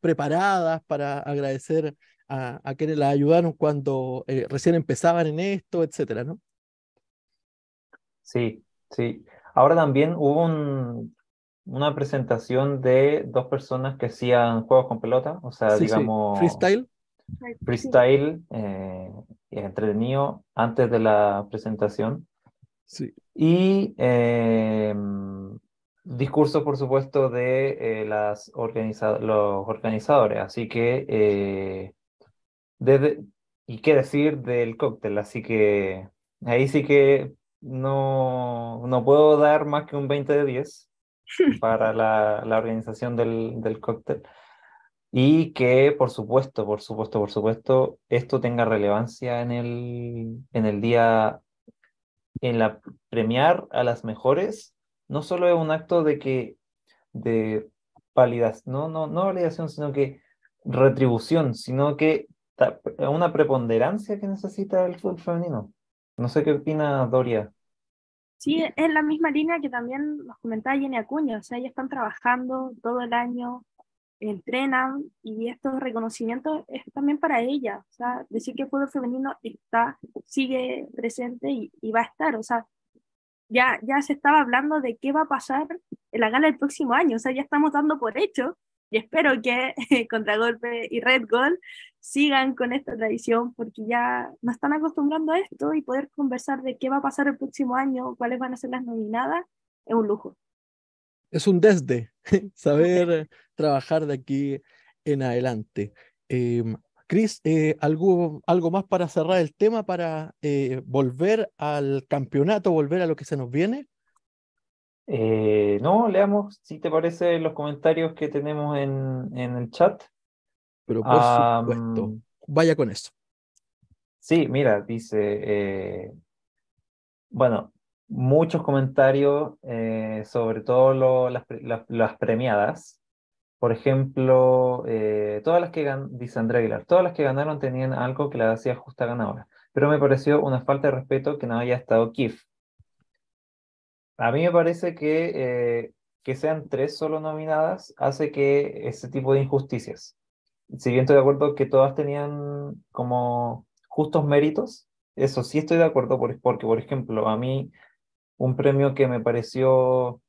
preparadas para agradecer a, a, quienes la ayudaron cuando recién empezaban en esto, etcétera, ¿no? Sí, sí. Ahora también hubo un, una presentación de dos personas que hacían juegos con pelota, o sea, digamos... Freestyle. Freestyle, eh, entretenido antes de la presentación. Sí. Y em, discurso, por supuesto, de eh, las los organizadores. Así que, eh, desde, y qué decir del cóctel. Así que ahí sí que no, no puedo dar más que un 20 de 10 para la, la organización del, del, cóctel. Y que, por supuesto, por supuesto, por supuesto, esto tenga relevancia en el, en el día, en la premiar a las mejores, no solo es un acto de que, de validación, no, no, no validación, sino que retribución, sino que una preponderancia que necesita el fútbol femenino. No sé qué opina Doria. Sí, es la misma línea que también nos comentaba Jenny Acuña, o sea, ellos están trabajando todo el año, entrenan y estos reconocimientos es también para ella, o sea, decir que el fútbol femenino está, sigue presente y, va a estar, o sea, ya, ya se estaba hablando de qué va a pasar en la gala el próximo año, o sea, ya estamos dando por hecho y espero que Contragolpe y Red Gold sigan con esta tradición porque ya nos están acostumbrando a esto y poder conversar de qué va a pasar el próximo año, cuáles van a ser las nominadas, es un lujo. Es un desde saber trabajar de aquí en adelante. Em, Cris, eh, ¿algo, ¿algo más para cerrar el tema, para eh, volver al campeonato, volver a lo que se nos viene? Eh, no, leamos, si te parece, los comentarios que tenemos en, en el chat. Pero por supuesto, vaya con eso. Sí, mira, dice, bueno, muchos comentarios, sobre todo las, las, premiadas. Por ejemplo, eh, todas las que gan dice Andrea Aguilar, todas las que ganaron tenían algo que la hacía justa ganadora, pero me pareció una falta de respeto que no haya estado Kif. A mí me parece que eh, que sean tres solo nominadas hace que ese tipo de injusticias. Si bien estoy de acuerdo que todas tenían como justos méritos, eso sí estoy de acuerdo porque, por ejemplo, a mí un premio que me pareció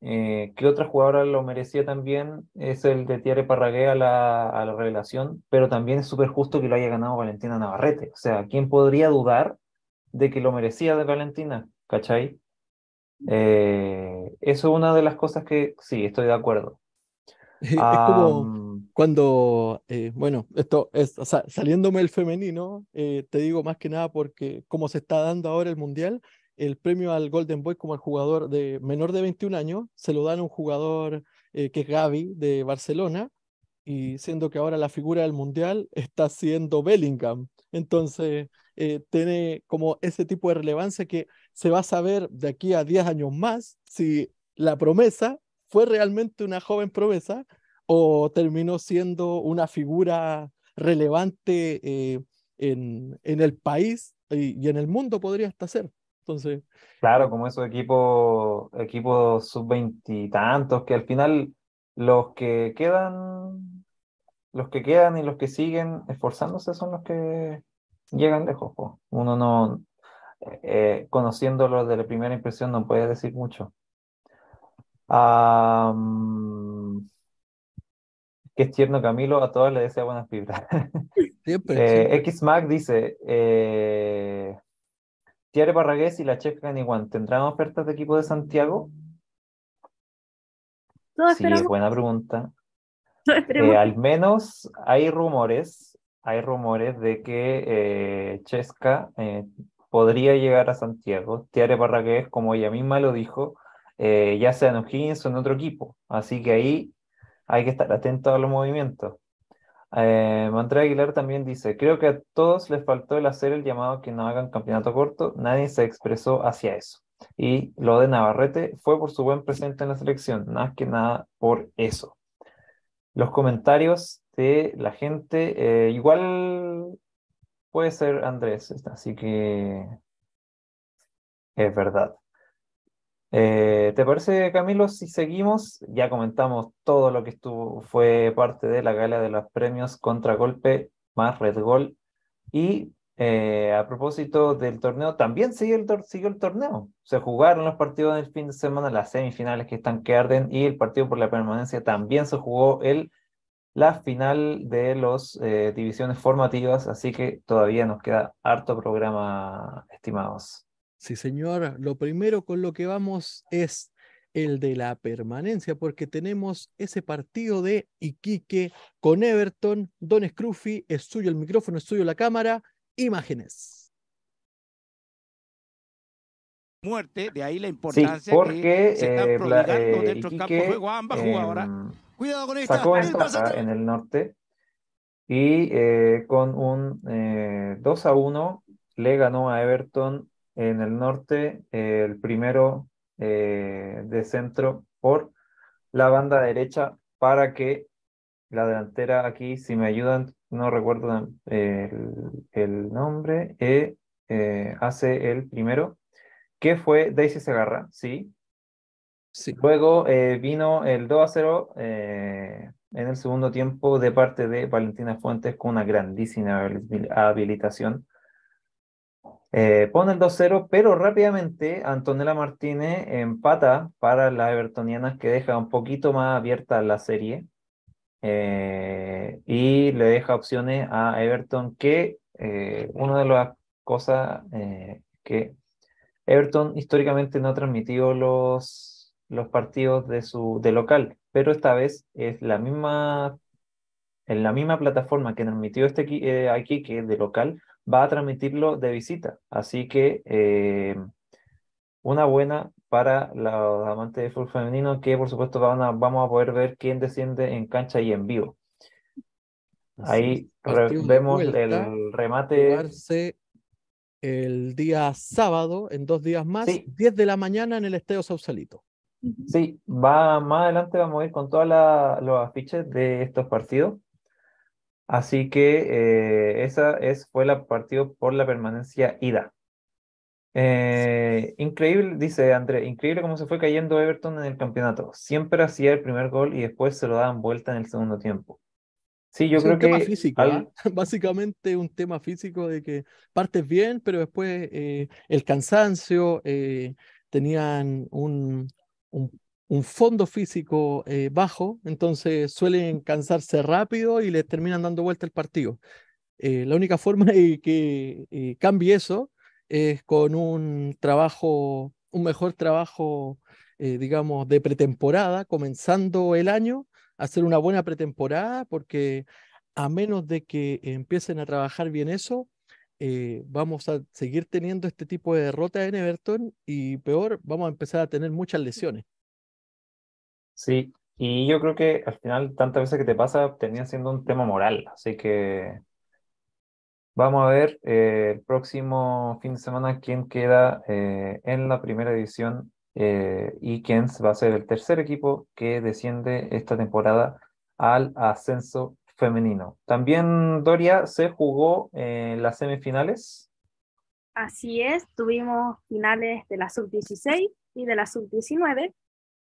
eh, ¿Qué otra jugadora lo merecía también? Es el de Thierry Parragué la, a la revelación, pero también es súper justo que lo haya ganado Valentina Navarrete. O sea, ¿quién podría dudar de que lo merecía de Valentina? ¿Cachai? Eh, eso es una de las cosas que sí, estoy de acuerdo. Es como cuando, eh, bueno, esto es, o sea, saliéndome el femenino, te digo más que nada porque como se está dando ahora el Mundial, el premio al Golden Boy como al jugador de menor de 21 años, se lo dan a un jugador eh, que es Gaby de Barcelona, y siendo que ahora la figura del Mundial está siendo Bellingham. Entonces, eh, tiene como ese tipo de relevancia que se va a saber de aquí a 10 años más si la promesa fue realmente una joven promesa o terminó siendo una figura relevante eh, en, en, el país y, y, en el mundo podría hasta ser. Entonces. Claro, como esos equipos, equipos sub veintitantos, que al final los que quedan, los que quedan y los que siguen esforzándose son los que llegan lejos. Uno no, eh, conociéndolo de la primera impresión, no puede decir mucho. que es tierno Camilo, a todos les desea buenas vibras. Siempre, eh, X-Mac dice, eh, Tiare Parragués y la Chef Caniguan, ¿tendrán ofertas de equipo de Santiago? sí, es buena pregunta. Eh, al menos hay rumores, hay rumores de que eh, Chesca eh, podría llegar a Santiago. Tiare Parragués, como ella misma lo dijo, ya sea en O'Higgins o en otro equipo. Así que ahí hay que estar atento a los movimientos. Eh, Aguilar también dice, creo que a todos les faltó el hacer el llamado que no hagan campeonato corto, nadie se expresó hacia eso. Y lo de Navarrete fue por su buen presente en la selección, más que nada por eso. Los comentarios de la gente, eh, igual puede ser Andrés, así que es verdad. Eh, ¿Te parece, Camilo, si seguimos? Ya comentamos todo lo que estuvo, fue parte de la gala de los premios Contragolpe más Red Gol. Y eh, a propósito del torneo, también sigue el, siguió el torneo. Se jugaron los partidos del fin de semana, las semifinales que están que arden, y el partido por la permanencia también se jugó el, la final de las eh, divisiones formativas, así que todavía nos queda harto programa, estimados. Sí, señor. Lo primero con lo que vamos es el de la permanencia, porque tenemos ese partido de Iquique con Everton. Don Scruffy, es suyo el micrófono, es suyo la cámara. Imágenes. Muerte, de ahí la importancia porque, que se están eh, prodigando eh, dentro del campo de juego ambas jugadoras. Em, Cuidado con esta. Sacó en el norte y eh, con un 2 a 1 le ganó a Everton en el norte, el primero eh, de centro por la banda derecha para que la delantera aquí, si me ayudan, no recuerdo el, nombre, eh, eh, hace el primero, que fue Daisy Segarra, ¿sí? sí. Luego vino el 2 a 0 en el segundo tiempo de parte de Valentina Fuentes con una grandísima habilitación Eh, pone el 2-0, pero rápidamente Antonella Martínez empata para las evertonianas que deja un poquito más abierta la serie eh, y le deja opciones a Everton que eh, una de las cosas que Everton históricamente no ha transmitido los, los partidos de, su, de local, pero esta vez es la misma, en la misma plataforma que transmitió este aquí, que es de local, va a transmitirlo de visita. Así que eh, una buena para los amantes de fútbol femenino que por supuesto van a, vamos a poder ver quién desciende en cancha y en vivo. Ahí vemos el remate. El día sábado, en dos días más, 10 de la mañana en el Estadio Sausalito. Sí, va, más adelante vamos a ir con todos los afiches de estos partidos. Así que eh, esa es, fue la partido por la permanencia ida. Eh, increíble, dice André, increíble cómo se fue cayendo Everton en el campeonato. Siempre hacía el primer gol y después se lo daban vuelta en el segundo tiempo. Sí, yo creo un que. Tema físico, ¿ah? Básicamente un tema físico de que partes bien, pero después eh, el cansancio, tenían un, un un fondo físico eh, bajo, entonces suelen cansarse rápido y les terminan dando vuelta el partido. Eh, la única forma de que eh, cambie eso es con un trabajo, un mejor trabajo, digamos, de pretemporada, comenzando el año, hacer una buena pretemporada, porque a menos de que empiecen a trabajar bien eso, vamos a seguir teniendo este tipo de derrotas en Everton y peor, vamos a empezar a tener muchas lesiones. Sí, y yo creo que al final, tantas veces que te pasa, termina siendo un tema moral. Así que vamos a ver eh, el próximo fin de semana quién queda eh, en la primera división eh, y quién va a ser el tercer equipo que desciende esta temporada al ascenso femenino. También, Doria, se jugó las semifinales. Así es, tuvimos finales de la sub-16 y de la sub-19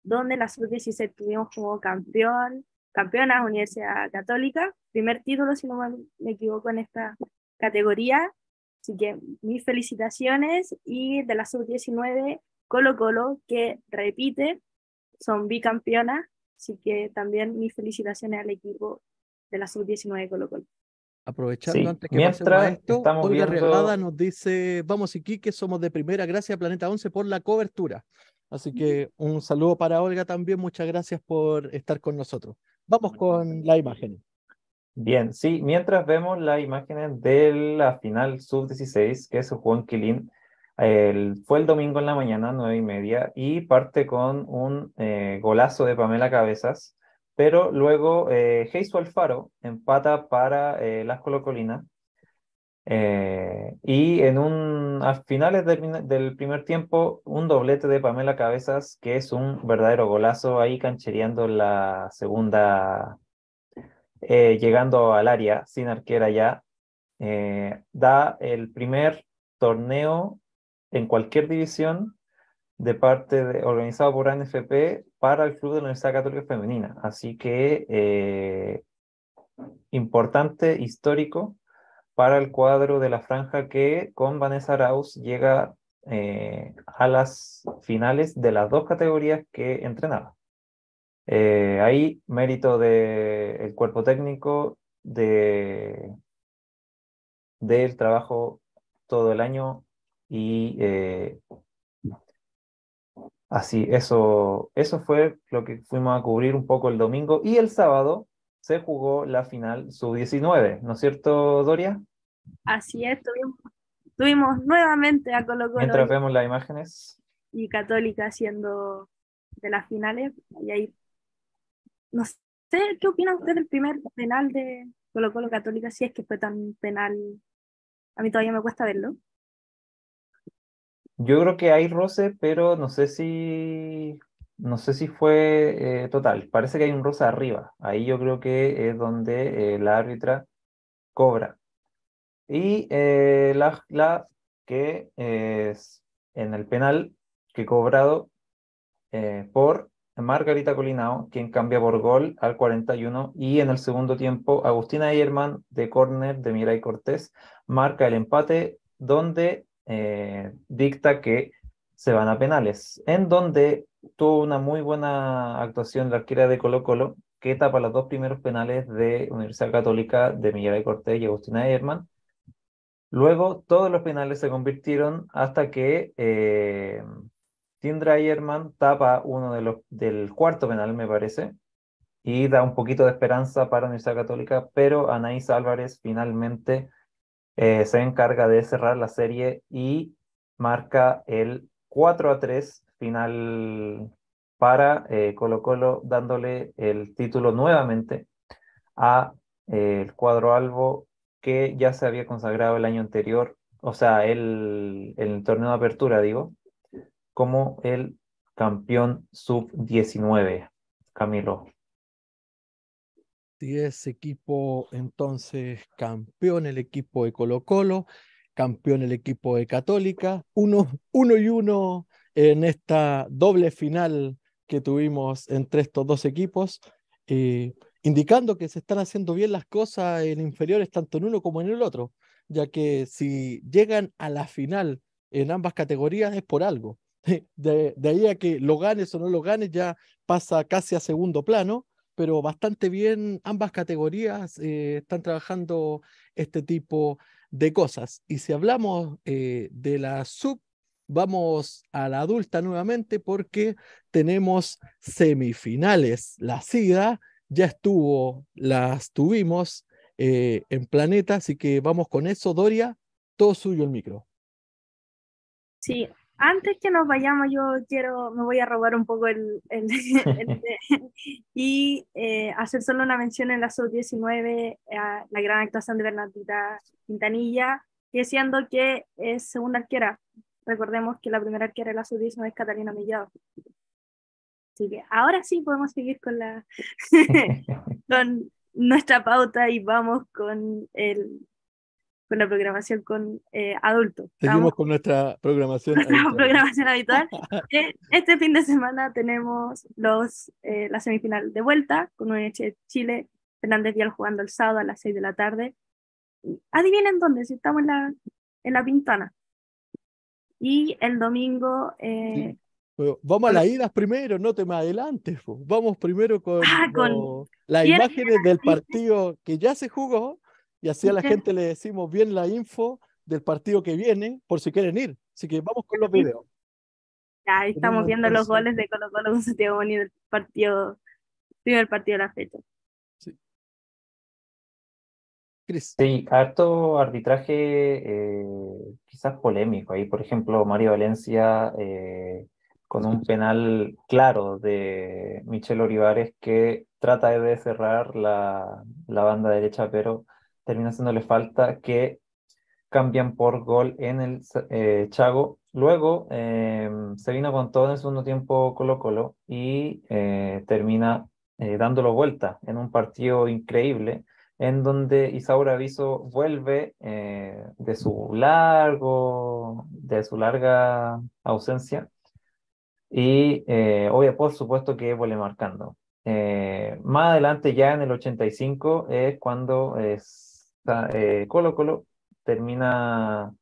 donde la sub-17 tuvimos como campeón, campeona Universidad Católica, primer título, si no me equivoco, en esta categoría. Así que mis felicitaciones y de la sub-19 Colo Colo, que repite, son bicampeonas, así que también mis felicitaciones al equipo de la sub-19 Colo Colo. Aprovechando antes que Mientras esto, Olga viendo... nos dice, vamos Iquique, somos de primera, gracias Planeta 11 por la cobertura. Así que un saludo para Olga también, muchas gracias por estar con nosotros. Vamos con la imagen. Bien, sí, mientras vemos las imágenes de la final sub-16 que jugó en Quilín, el, fue el domingo en la mañana, nueve y media, y parte con un eh, golazo de Pamela Cabezas, pero luego eh, Alfaro empata para eh, las Colocolinas eh, y en un, a finales del, primer tiempo, un doblete de Pamela Cabezas, que es un verdadero golazo ahí canchereando la segunda, eh, llegando al área sin arquera ya, eh, da el primer torneo en cualquier división de parte de, organizado por ANFP para el Club de la Universidad Católica Femenina. Así que importante, histórico para el cuadro de la franja que con Vanessa Arauz llega eh, a las finales de las dos categorías que entrenaba. Eh, ahí mérito del cuerpo técnico, de, del trabajo todo el año y eh, así, eso, eso fue lo que fuimos a cubrir un poco el domingo y el sábado se jugó la final sub-19, ¿no es cierto, Doria? Así es, tuvimos, nuevamente a Colo Colo. Mientras vemos las imágenes. Y Católica siendo de las finales, y ahí, no sé, ¿qué opina usted del primer penal de Colo Colo Católica? Si es que fue tan penal, a mí todavía me cuesta verlo. Yo creo que hay roce, pero no sé si no sé si fue eh, total, parece que hay un rosa arriba. Ahí yo creo que es donde eh, la árbitra cobra. Y eh, la, la, que es en el penal que cobrado por Margarita Colinao, quien cambia por gol al 41. Y en el segundo tiempo, Agustina Eyerman de córner de Mirai Cortés marca el empate, donde dicta que se van a penales, en donde tuvo una muy buena actuación la arquera de Colo Colo, que tapa los dos primeros penales de Universidad Católica de Miguel Cortés y Agustina Herman. Luego todos los penales se convirtieron hasta que eh, Tindra Herman tapa uno de los, del cuarto penal, me parece, y da un poquito de esperanza para Universidad Católica, pero Anaís Álvarez finalmente eh, se encarga de cerrar la serie y marca el 4 a 3 final para eh, Colo Colo, dándole el título nuevamente a eh, el cuadro albo que ya se había consagrado el año anterior, o sea, el, el torneo de apertura, digo, como el campeón sub-19, Camilo. Sí, es equipo entonces campeón el equipo de Colo Colo, campeón el equipo de Católica, uno, uno y uno en esta doble final que tuvimos entre estos dos equipos, eh, indicando que se están haciendo bien las cosas en inferiores tanto en uno como en el otro, ya que si llegan a la final en ambas categorías es por algo. De, ahí a que lo ganes o no lo ganes ya pasa casi a segundo plano, pero bastante bien ambas categorías eh, están trabajando este tipo de cosas. Y si hablamos eh, de la sub, vamos a la adulta nuevamente porque tenemos semifinales. La SIDA ya estuvo, las tuvimos eh, en Planeta, así que vamos con eso. Doria, todo suyo el micro. Sí, antes que nos vayamos, yo quiero, me voy a robar un poco el, y eh, hacer solo una mención en la sub-19 a la gran actuación de Bernardita Quintanilla, diciendo que es segunda arquera. Recordemos que la primera arquera de la sub-19 es Catalina Mellado. Así que ahora sí podemos seguir con la con nuestra pauta y vamos con el con la programación con eh, adultos. Seguimos con nuestra programación habitual. programación habitual. Eh, este fin de semana tenemos los, eh, la semifinal de vuelta con UNH Chile, Fernández Vial jugando el sábado a las 6 de la tarde. Adivinen dónde, si estamos en la, en la Pintana. Y el domingo... Eh, vamos a las idas primero, no te me adelantes. Vamos primero con, ah, con las imágenes del partido que ya se jugó y así a la gente le decimos bien la info del partido que viene por si quieren ir. Así que vamos con los videos. ahí estamos viendo los goles de Colo Colo con Santiago Boni del partido, primer partido de la fecha. Sí. Sí, harto arbitraje eh, quizás polémico. Ahí, por ejemplo, Mario Valencia eh, con un penal claro de Michel Olivares que trata de cerrar la, la banda derecha, pero termina haciéndole falta que cambian por gol en el eh, Chago. Luego eh, se vino con todo en el segundo tiempo Colo Colo y eh, termina dándolo vuelta en un partido increíble en donde Isaura Aviso vuelve de su largo, de su larga ausencia y obvio, por supuesto que vuelve marcando. más adelante, ya en el 85, es cuando es eh, Colo Colo termina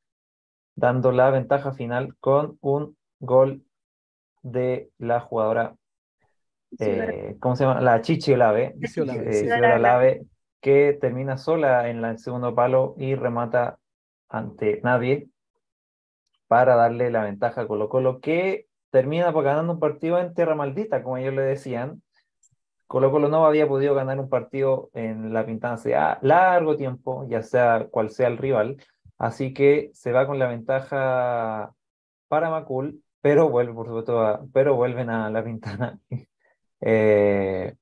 dando la ventaja final con un gol de la jugadora, eh, ¿cómo se llama? La Chichi Olave, eh, que termina sola en el segundo palo y remata ante nadie para darle la ventaja a Colo Colo, que termina ganando un partido en tierra maldita, como ellos le decían, Colo Colo no había podido ganar un partido en la Pintana hace largo tiempo, ya sea cual sea el rival, así que se va con la ventaja para Macul, pero vuelve, por supuesto, pero vuelven a la Pintana. Eh,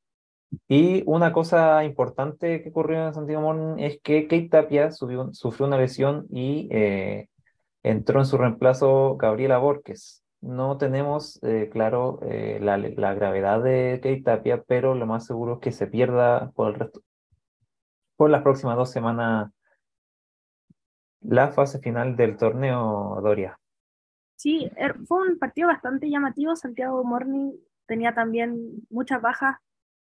y una cosa importante que ocurrió en Santiago Morning es que Kate Tapia sufrió una lesión y eh, entró en su reemplazo Gabriela Borges no tenemos eh, claro eh, la, gravedad de Kate Tapia, pero lo más seguro es que se pierda por el resto, por las próximas dos semanas la fase final del torneo Doria. Sí, er, fue un partido bastante llamativo. Santiago Morning tenía también muchas bajas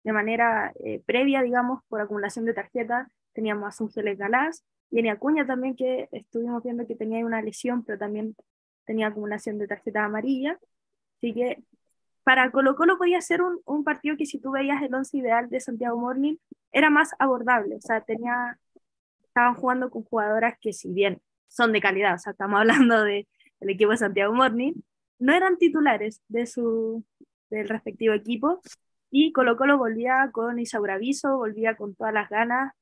de manera eh, previa, digamos, por acumulación de tarjetas. teníamos a Sungeles Galás, y en Acuña también que estuvimos viendo que tenía una lesión, pero también tenía acumulación de tarjeta amarilla. Así que para Colo Colo podía ser un, un, partido que si tú veías el once ideal de Santiago Morning, era más abordable. O sea, tenía, estaban jugando con jugadoras que si bien son de calidad, o sea, estamos hablando de, del equipo de Santiago Morning, no eran titulares de su, del respectivo equipo. Y Colo Colo volvía con Isaura Viso, volvía con todas las ganas,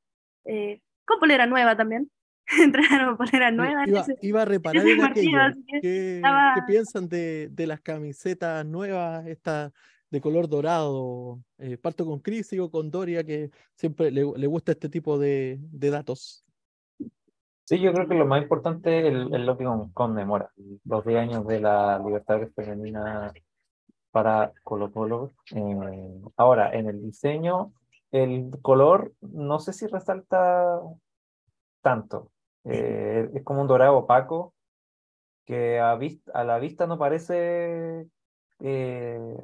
eh, con polera nueva también. Entraron polera nueva. Iba, a reparar en aquello. ¿Qué, piensan de, de, las camisetas nuevas, esta de color dorado? Eh, parto con Cris, sigo con Doria, que siempre le, le gusta este tipo de, de, datos. Sí, yo creo que lo más importante es, lo que conmemora, los 10 años de la libertad femenina para Colo Colo. Eh, ahora, en el diseño, el color no sé si resalta tanto. Eh, es como un dorado opaco que a, a la vista no parece eh,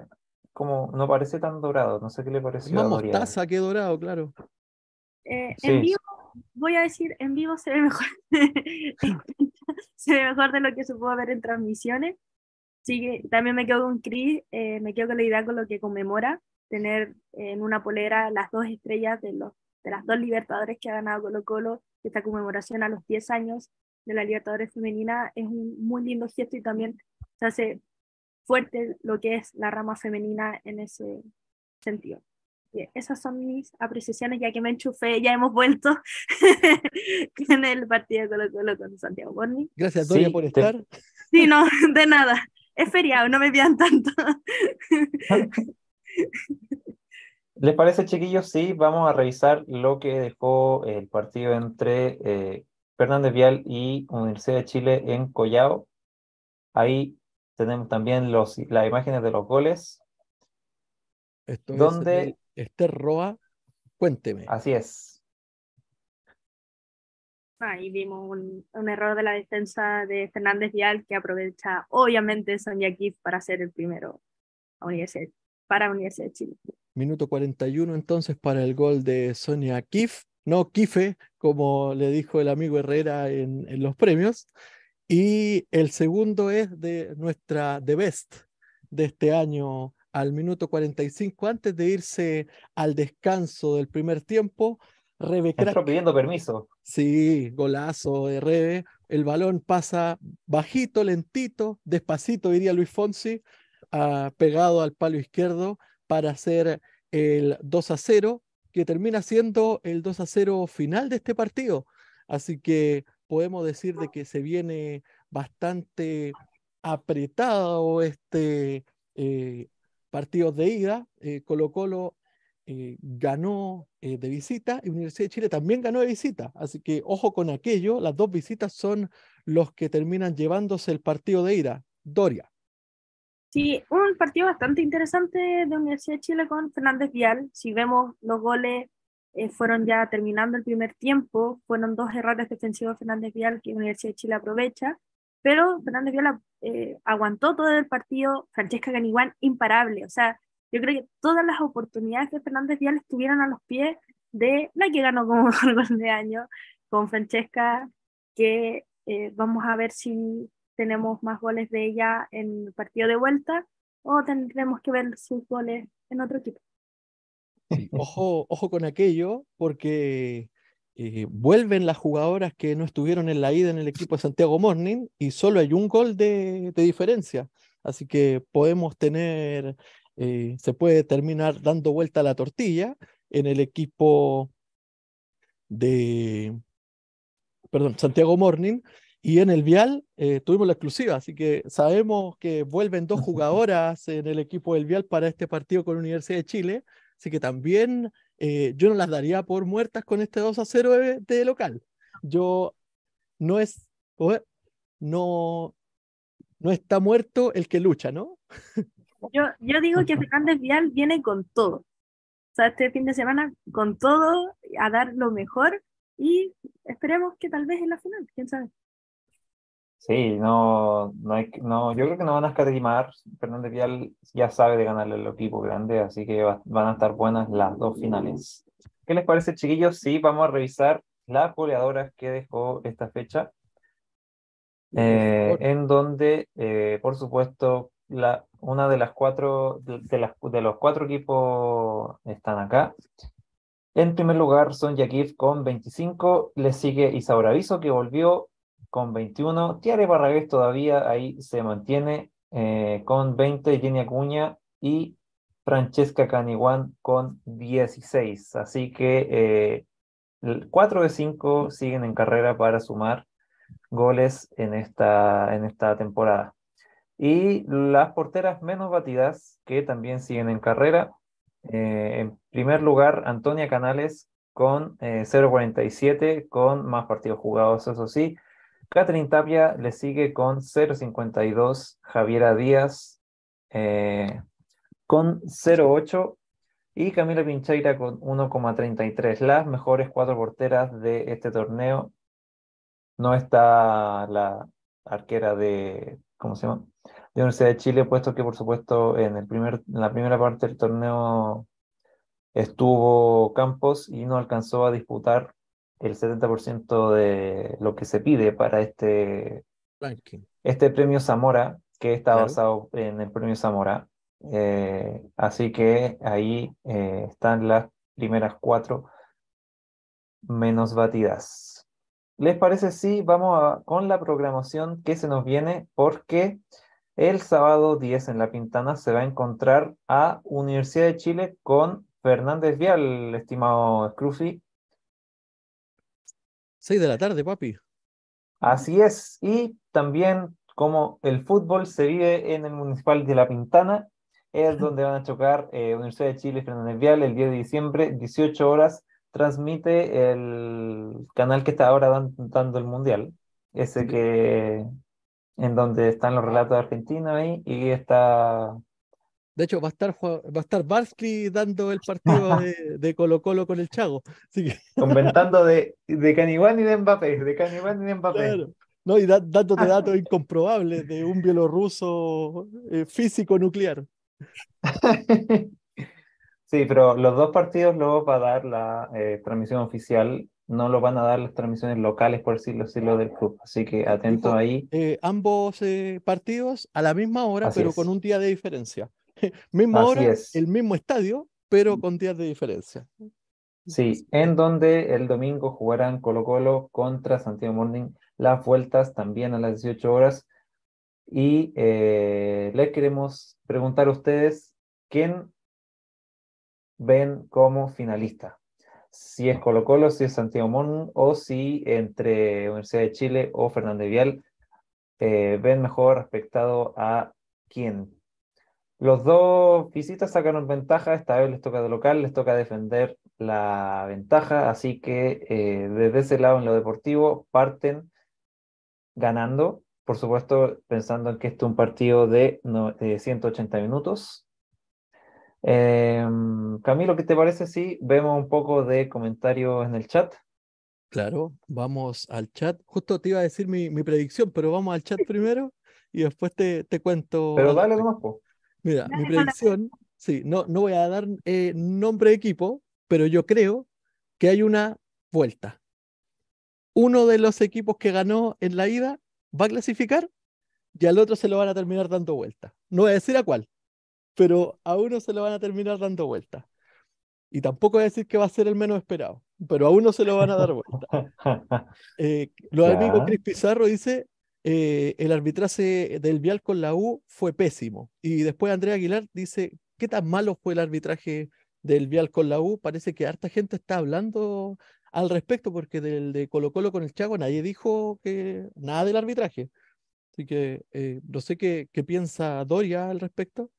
como no parece tan dorado. No sé qué le pareció. Más mostaza que dorado, claro. En vivo, voy a decir, en vivo se ve mejor. se ve mejor de lo que se pudo ver en transmisiones. Sí, también me quedo con Chris, eh, me quedo con la idea con lo que conmemora, tener en una polera las dos estrellas de, los, de las dos Libertadores que ha ganado Colo Colo, esta conmemoración a los 10 años de la Libertadores femenina es un muy lindo gesto y también se hace fuerte lo que es la rama femenina en ese sentido. esas son mis apreciaciones, ya que me enchufé, ya hemos vuelto en el partido Colo Colo con Santiago Borni. Gracias, Doria, por estar. Sí, no, de nada es feriado, no me vean tanto. ¿Les parece, chiquillos? Sí, vamos a revisar lo que dejó el partido entre eh, Fernández Vial y Universidad de Chile en Collao. Ahí tenemos también los, las imágenes de los goles. Esto donde... es Esther Roa, cuénteme. Así es. Ahí vimos un, error de la defensa de Fernández Vial que aprovecha obviamente Sonia Kif para ser el primero a Universidad, para Universidad de Chile. Minuto 41 entonces para el gol de Sonia Kif, no Kife, como le dijo el amigo Herrera en, en los premios. Y el segundo es de nuestra The Best de este año al minuto 45, antes de irse al descanso del primer tiempo, Rebe pidiendo permiso. Sí, golazo de Rebe. El balón pasa bajito, lentito, despacito, diría Luis Fonsi, ah, pegado al palo izquierdo para hacer el 2 a 0, que termina siendo el 2 a 0 final de este partido. Así que podemos decir de que se viene bastante apretado este eh, partido de ida. Eh, Colo Colo eh, ganó de visita y Universidad de Chile también ganó de visita. Así que ojo con aquello, las dos visitas son los que terminan llevándose el partido de ida. Doria. Sí, un partido bastante interesante de Universidad de Chile con Fernández Vial. Si vemos los goles, eh, fueron ya terminando el primer tiempo, fueron dos errores defensivos de Fernández Vial que Universidad de Chile aprovecha, pero Fernández Vial aguantó todo el partido, Francesca Ganiguán imparable, o sea, yo creo que todas las oportunidades de Fernández Vial estuvieran a los pies de la que ganó como gol de año con Francesca, que eh, vamos a ver si tenemos más goles de ella en el partido de vuelta o tendremos que ver sus goles en otro equipo. ojo, ojo con aquello, porque eh, vuelven las jugadoras que no estuvieron en la ida en el equipo de Santiago Morning y solo hay un gol de, de diferencia. Así que podemos tener eh, se puede terminar dando vuelta a la tortilla en el equipo de, perdón, Santiago Morning. Y en el Vial eh, tuvimos la exclusiva, así que sabemos que vuelven dos jugadoras en el equipo del Vial para este partido con Universidad de Chile, así que también eh, yo no las daría por muertas con este 2 a 0 de, local. Yo no es, no, no está muerto el que lucha, ¿no? Yo, yo digo que Fernández Vial viene con todo. O sea, este fin de semana con todo, a dar lo mejor y esperemos que tal vez en la final, quién sabe. Sí, no, no, hay, no, yo creo que no van a escatimar. Fernández Vial ya sabe de ganarle al equipo grande, así que van a estar buenas las dos finales. ¿Qué les parece, chiquillos? Sí, vamos a revisar las goleadoras que dejó esta fecha, eh, en donde, eh, por supuesto, la, una de las cuatro, de, las, de los cuatro equipos están acá. En primer lugar son Yakif con 25, le sigue Isaura Aviso que volvió con 21, Tiare Barragués todavía ahí se mantiene eh, con 20, Jenny Acuña y Francesca Caniguan con 16. Así que 4 eh, de 5 siguen en carrera para sumar goles en esta, en esta temporada. Y las porteras menos batidas, que también siguen en carrera. Eh, en primer lugar, Antonia Canales con 0.47, eh, con más partidos jugados, eso sí. Catherine Tapia le sigue con 0.52, Javiera Díaz con 0,8 y Camila Pincheira con 1,33. Las mejores cuatro porteras de este torneo. No está la arquera de, ¿cómo se llama? De Universidad de Chile, puesto que por supuesto en, el primer, en la primera parte del torneo estuvo Campos y no alcanzó a disputar el 70% de lo que se pide para este, este premio Zamora, que está basado en el premio Zamora. Eh, así que ahí eh, están las primeras cuatro menos batidas. ¿Les parece si vamos con la programación que se nos viene? Porque el sábado 10 en La Pintana se va a encontrar a Universidad de Chile con Fernández Vial, estimado Scruffy. 6 de la tarde, papi. Así es. Y también como el fútbol se vive en el Municipal de La Pintana, es donde van a chocar eh, Universidad de Chile y Fernández Vial el 10 de diciembre, 18 horas, transmite el canal que está ahora dando el Mundial, ese que en donde están los relatos de Argentina ahí y está... De hecho, va a estar, va a estar Barsky dando el partido de, Colo Colo con el Chago. Comentando de, de Canibán y de Mbappé, de Canibán y de Mbappé. No, y dándote datos incomprobables de un bielorruso eh, físico nuclear. Sí, pero los dos partidos luego va a dar la eh, transmisión oficial, no lo van a dar las transmisiones locales, por decirlo así, del club. Así que atento ahí. Eh, ambos eh, partidos a la misma hora, pero con un día de diferencia. Misma hora, el mismo estadio, pero con días de diferencia. Sí, en donde el domingo jugarán Colo Colo contra Santiago Morning, las vueltas también a las 18 horas. Y eh, les queremos preguntar a ustedes quién ven como finalista. Si es Colo Colo, si es Santiago Mon o si entre Universidad de Chile o Fernández Vial eh, ven mejor respecto a quién. Los dos visitas sacaron ventaja, esta vez les toca de local, les toca defender la ventaja, así que eh, desde ese lado en lo deportivo parten ganando por supuesto, pensando en que esto es un partido de, 180 minutos. Em, Camilo, ¿qué te parece si vemos un poco de comentarios en el chat? Claro, vamos al chat. Justo te iba a decir mi, predicción, pero vamos al chat primero y después te, te cuento. Pero dale nomás, Mira, mi predicción, sí, no, no voy a dar eh, nombre de equipo, pero yo creo que hay una vuelta. Uno de los equipos que ganó en la ida va a clasificar y al otro se lo van a terminar dando vuelta. No voy a decir a cuál, pero a uno se lo van a terminar dando vuelta. Y tampoco voy a decir que va a ser el menos esperado, pero a uno se lo van a dar vuelta. Eh, los amigos Cris Pizarro dice, eh, el arbitraje del Vial con la U fue pésimo. Y después Andrea Aguilar dice, ¿qué tan malo fue el arbitraje del Vial con la U? Parece que harta gente está hablando al respecto, porque del de Colo Colo con el Chago nadie dijo que nada del arbitraje. Así que eh, no sé qué, piensa Doria al respecto.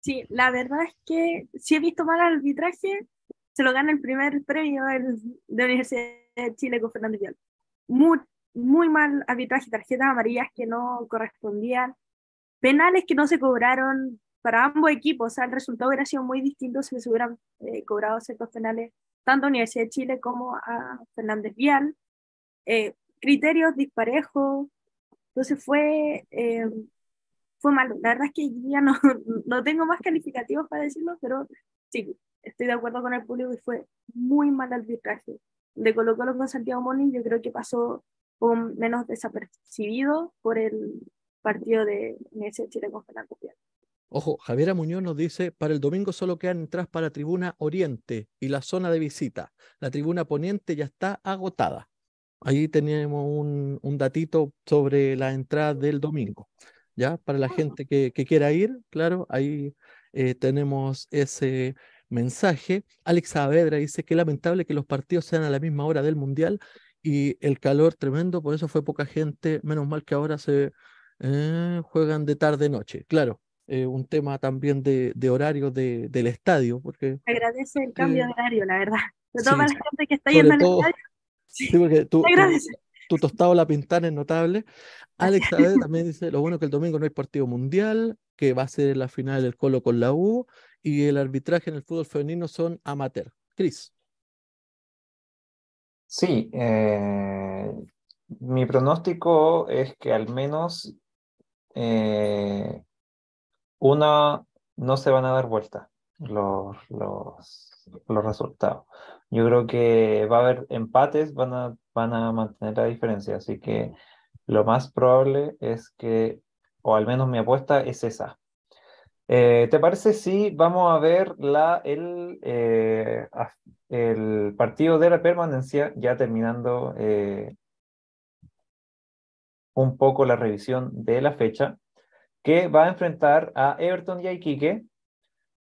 Sí, la verdad es que si he visto mal arbitraje, se lo gana el primer premio de la Universidad de Chile con Fernando Vial. Muy, muy mal arbitraje, tarjetas amarillas que no correspondían, penales que no se cobraron para ambos equipos, o sea, el resultado hubiera sido muy distinto si se hubieran eh, cobrado ciertos penales tanto a Universidad de Chile como a Fernández Vial, eh, criterios disparejos, entonces fue, eh, fue malo. La verdad es que ya no, no tengo más calificativos para decirlo, pero sí, estoy de acuerdo con el público y fue muy mal arbitraje. De Colo Colo con Santiago Moni yo creo que pasó un menos desapercibido por el partido de ese Chile con Fernando Ojo, Javiera Muñoz nos dice, para el domingo solo quedan entradas para tribuna oriente y la zona de visita. La tribuna poniente ya está agotada. Ahí tenemos un, un datito sobre la entrada del domingo. ¿Ya? Para la gente que, que quiera ir, claro, ahí eh, tenemos ese mensaje. Alex Saavedra dice que lamentable que los partidos sean a la misma hora del Mundial y el calor tremendo, por eso fue poca gente, menos mal que ahora se eh, juegan de tarde-noche. Claro, eh, un tema también de, de horario de, del estadio. Porque, agradece el cambio de horario, la verdad. De toda la gente que está yendo al estadio. Sí, porque tú, tu, tostado La Pintana es notable. Alex también dice, lo bueno que el domingo no hay partido mundial, que va a ser la final del Colo con la U, y el arbitraje en el fútbol femenino son amateur. Cris. Sí, eh, mi pronóstico es que al menos eh, una, no se van a dar vuelta los, los, los resultados. Yo creo que va a haber empates, van a, van a mantener la diferencia, así que lo más probable es que, o al menos mi apuesta es esa. Eh, ¿Te parece si vamos a ver la, el, eh, el partido de la permanencia, ya terminando eh, un poco la revisión de la fecha? que va a enfrentar a Everton y a Iquique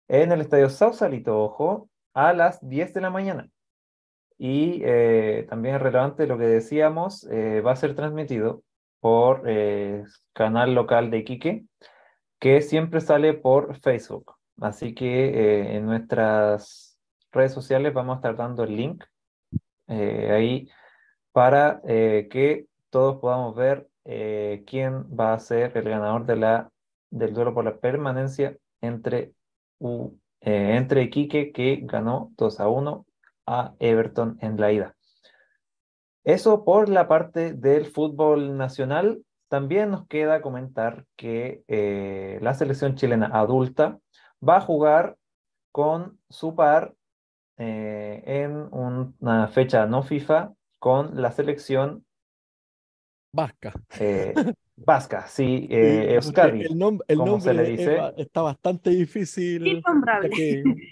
en el estadio Sausalito, ojo, a las 10 de la mañana. Y eh, también es relevante lo que decíamos, eh, va a ser transmitido por eh, canal local de Iquique, que siempre sale por Facebook. Así que en nuestras redes sociales vamos a estar dando el link ahí para que todos podamos ver eh, quién va a ser el ganador de la, del duelo por la permanencia entre, U, eh, entre Iquique, que ganó 2 a 1 a Everton en la ida. Eso por la parte del fútbol nacional. También nos queda comentar que eh, la selección chilena adulta va a jugar con su par en una fecha no FIFA con la selección Vasca. Eh, vasca, sí, eh, Euskadi. El, nombre se le dice. está bastante difícil.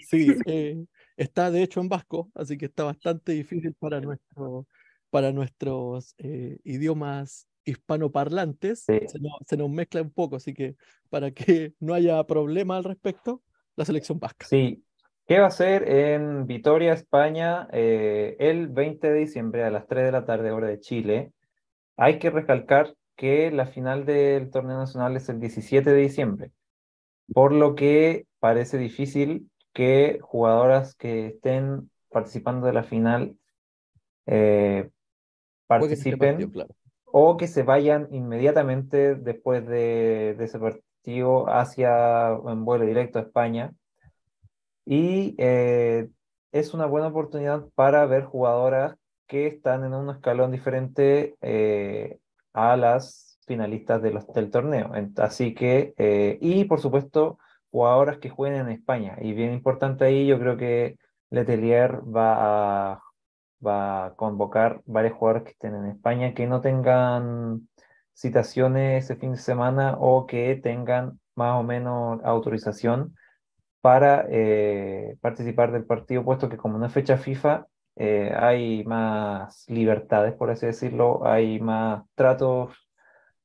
sí, eh, está de hecho en vasco, así que está bastante difícil para, nuestro, para nuestros idiomas hispanoparlantes. Se, se, nos mezcla un poco, así que para que no haya problema al respecto, la selección vasca. Sí. ¿Qué va a ser en Vitoria, España, el 20 de diciembre a las 3 de la tarde, hora de Chile? Hay que recalcar que la final del torneo nacional es el 17 de diciembre, por lo que parece difícil que jugadoras que estén participando de la final eh, participen o que se vayan inmediatamente después de, ese partido hacia en vuelo directo a España. Y eh, es una buena oportunidad para ver jugadoras que están en un escalón diferente eh, a las finalistas de del torneo. Así que, eh, y por supuesto, jugadoras que jueguen en España. Y bien importante ahí, yo creo que Letelier va a, va a convocar varios jugadores que estén en España que no tengan citaciones ese fin de semana o que tengan más o menos autorización para eh, participar del partido, puesto que como una fecha FIFA, eh, hay más libertades, por así decirlo, hay más tratos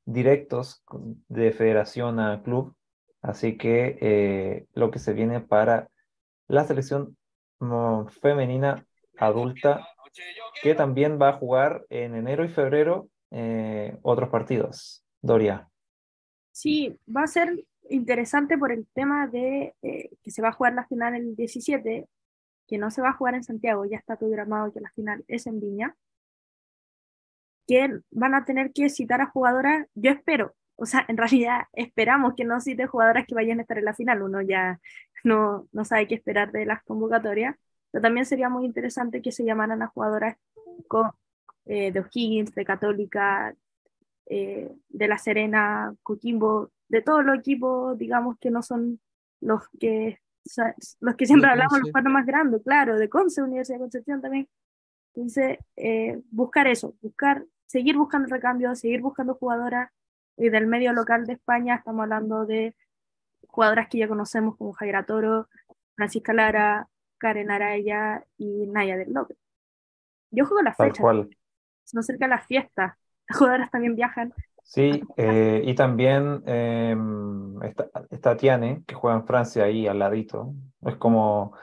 directos de federación a club, así que eh, lo que se viene para la selección mm, femenina adulta, que también va a jugar en enero y febrero eh, otros partidos. Doria. Sí, va a ser interesante por el tema de que se va a jugar la final el 17 que no se va a jugar en Santiago, ya está programado que la final es en Viña, que van a tener que citar a jugadoras, yo espero, o sea, en realidad esperamos que no cite jugadoras que vayan a estar en la final, uno ya no, no sabe qué esperar de las convocatorias, pero también sería muy interesante que se llamaran a jugadoras con, eh, de O'Higgins, de Católica, eh, de La Serena, Coquimbo, de todos los equipos, digamos, que no son los que los que siempre hablamos, los cuatro más grandes, claro, de Conce, Universidad de Concepción también. Entonces, eh, buscar eso, buscar, seguir buscando recambios, seguir buscando jugadoras. Y del medio local de España estamos hablando de jugadoras que ya conocemos como Jaira Toro, Francisca Lara, Karen Araya y Naya del López. Yo juego las fechas. Se nos acerca la fiesta. Las jugadoras también viajan. Sí, eh, y también eh, está, Tiane, que juega en Francia ahí al ladito. Es como,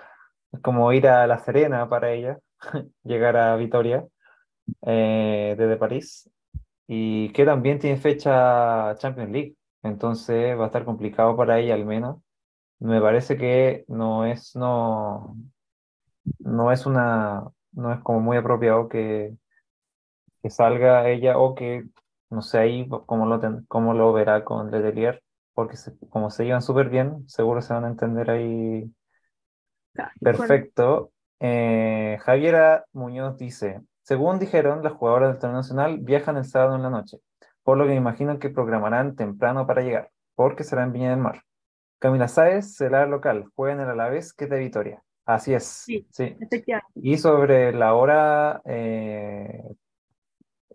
es como ir a La Serena para ella, llegar a Vitoria eh, desde París. Y que también tiene fecha Champions League. Entonces va a estar complicado para ella al menos. Me parece que no es, no, no es una, no es como muy apropiado que, que salga ella o que, no sé ahí cómo lo, cómo lo verá con Letelier, porque como se llevan súper bien, seguro se van a entender ahí perfecto. Eh, Javiera Muñoz dice, según dijeron, las jugadoras del torneo nacional viajan el sábado en la noche, por lo que me imagino que programarán temprano para llegar, porque será en Viña del Mar. Camila Sáez será local, juega en el Alavés, que es de Vitoria. Así es. Sí, sí. Y sobre la hora eh,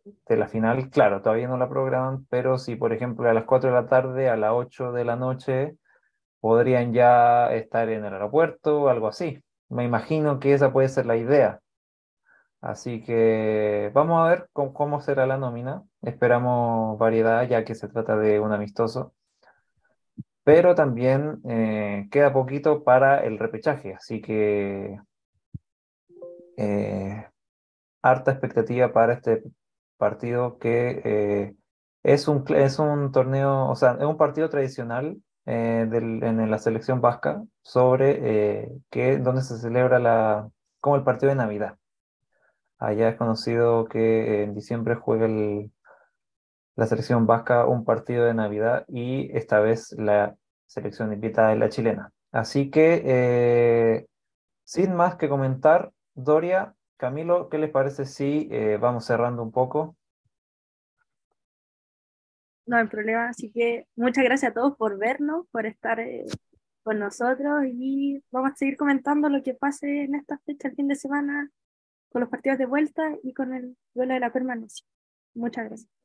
de la final, claro, todavía no la programan, pero si, por ejemplo, a las 4 de la tarde, a las 8 de la noche, podrían ya estar en el aeropuerto o algo así. Me imagino que esa puede ser la idea. Así que vamos a ver cómo, cómo será la nómina. Esperamos variedad, ya que se trata de un amistoso pero también eh, queda poquito para el repechaje, así que eh, harta expectativa para este partido que eh, es, un, es un torneo, o sea, es un partido tradicional en la selección vasca sobre que donde se celebra la, como el partido de Navidad. Allá es conocido que en diciembre juega el, la selección vasca un partido de Navidad y esta vez la selección invitada es la chilena. Así que, eh, sin más que comentar, Doria, Camilo, ¿qué les parece si eh, vamos cerrando un poco? No hay problema, así que muchas gracias a todos por vernos, por estar eh, con nosotros y vamos a seguir comentando lo que pase en esta fecha, el fin de semana, con los partidos de vuelta y con el duelo de la permanencia. Muchas gracias.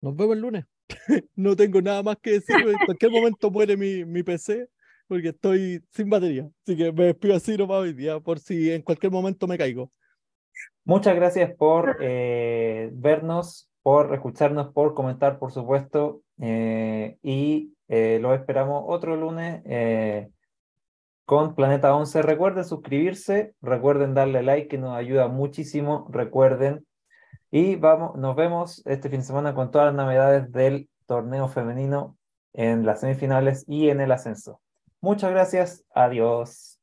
Nos vemos el lunes. no tengo nada más que decir. En cualquier momento muere mi, mi PC porque estoy sin batería. Así que me despido así nomás hoy día por si en cualquier momento me caigo. Muchas gracias por eh, vernos, por escucharnos, por comentar, por supuesto. Eh, y eh, lo esperamos otro lunes con Planeta 11. Recuerden suscribirse, recuerden darle like que nos ayuda muchísimo. Recuerden y vamos, nos vemos este fin de semana con todas las novedades del torneo femenino en las semifinales y en el ascenso. Muchas gracias. Adiós.